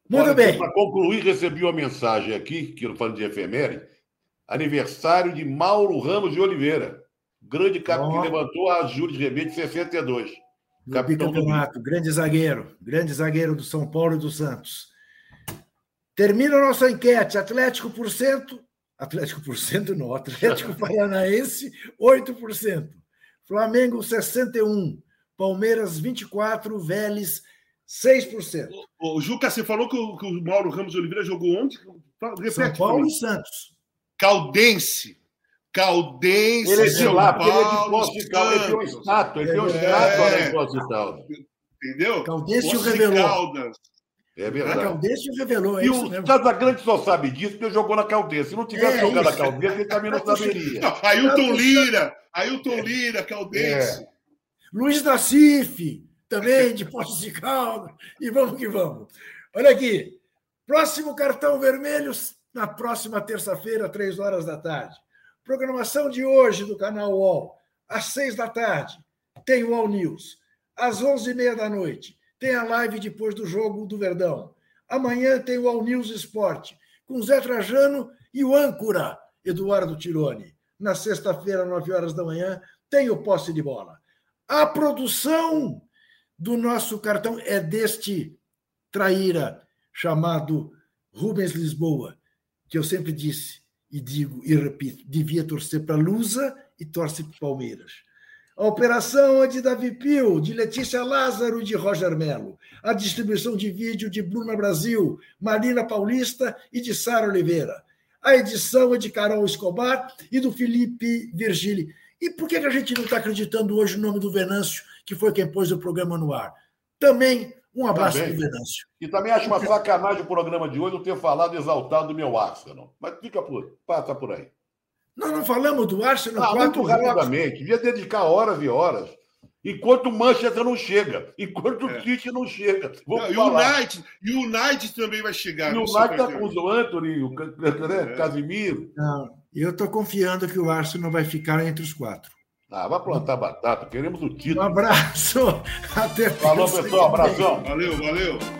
Muito Olha, bem. Para concluir, recebi uma mensagem aqui, que eu falando de efeméride, aniversário de Mauro Ramos de Oliveira, grande capitão oh. que levantou a Júlia de Rebete 62. Capitão campeonato, grande zagueiro, grande zagueiro do São Paulo e do Santos. Termina a nossa enquete, Atlético por cento, Atlético por cento não, Atlético Paranaense 8%, Flamengo 61, Palmeiras 24, Vélez 6%. O, o Juca, você falou que o, que o Mauro Ramos Oliveira jogou onde? Repete, São Paulo e Santos. Caldense. Caldense. Ele é de lá, porque ele é de Poço de Caldas. Ele tem um estátua, ele tem um estátua é. em Poço de Caldas. Entendeu? Caldense o revelou. Caldas. É verdade. A Caldense revelou, é e o Casagrande só sabe disso porque jogou na Caldense. Se não tivesse é jogado na Caldense, ele também não saberia. Não, Ailton Lira, Ailton Lira, Caldense. É. Luiz Nassif, também de Poços de Caldas. E vamos que vamos. Olha aqui. Próximo cartão vermelho na próxima terça-feira, três horas da tarde. Programação de hoje do canal UOL. Às seis da tarde, tem o UOL News. Às onze e meia da noite, tem a live depois do jogo do Verdão. Amanhã tem o UOL News Esporte, com Zé Trajano e o âncora, Eduardo Tironi. Na sexta-feira, nove horas da manhã, tem o posse de bola. A produção do nosso cartão é deste traíra chamado Rubens Lisboa, que eu sempre disse e digo e repito, devia torcer para Lusa e torce para Palmeiras. A operação é de Davi Pio, de Letícia Lázaro e de Roger Melo. A distribuição de vídeo de Bruna Brasil, Marina Paulista e de Sara Oliveira. A edição é de Carol Escobar e do Felipe Virgili. E por que a gente não está acreditando hoje no nome do Venâncio, que foi quem pôs o programa no ar? Também um abraço para o Venâncio. E também acho uma sacanagem o programa de hoje eu ter falado exaltado do meu Arsenal. Mas fica por, passa por aí. Nós não falamos do Arsenal ah, quatro muito rapidamente. Devia dedicar horas e horas. Enquanto o Manchester não chega, enquanto o é. City não chega. E o United, e o United também vai chegar. E o United está com o Anthony, o né, é. Casimiro. Não, eu estou confiando que o Arsenal vai ficar entre os quatro. Ah, vai plantar batata, queremos o título. Um abraço. Até Falou, pessoal. Abração. Valeu, valeu.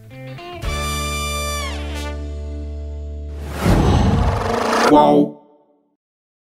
Qual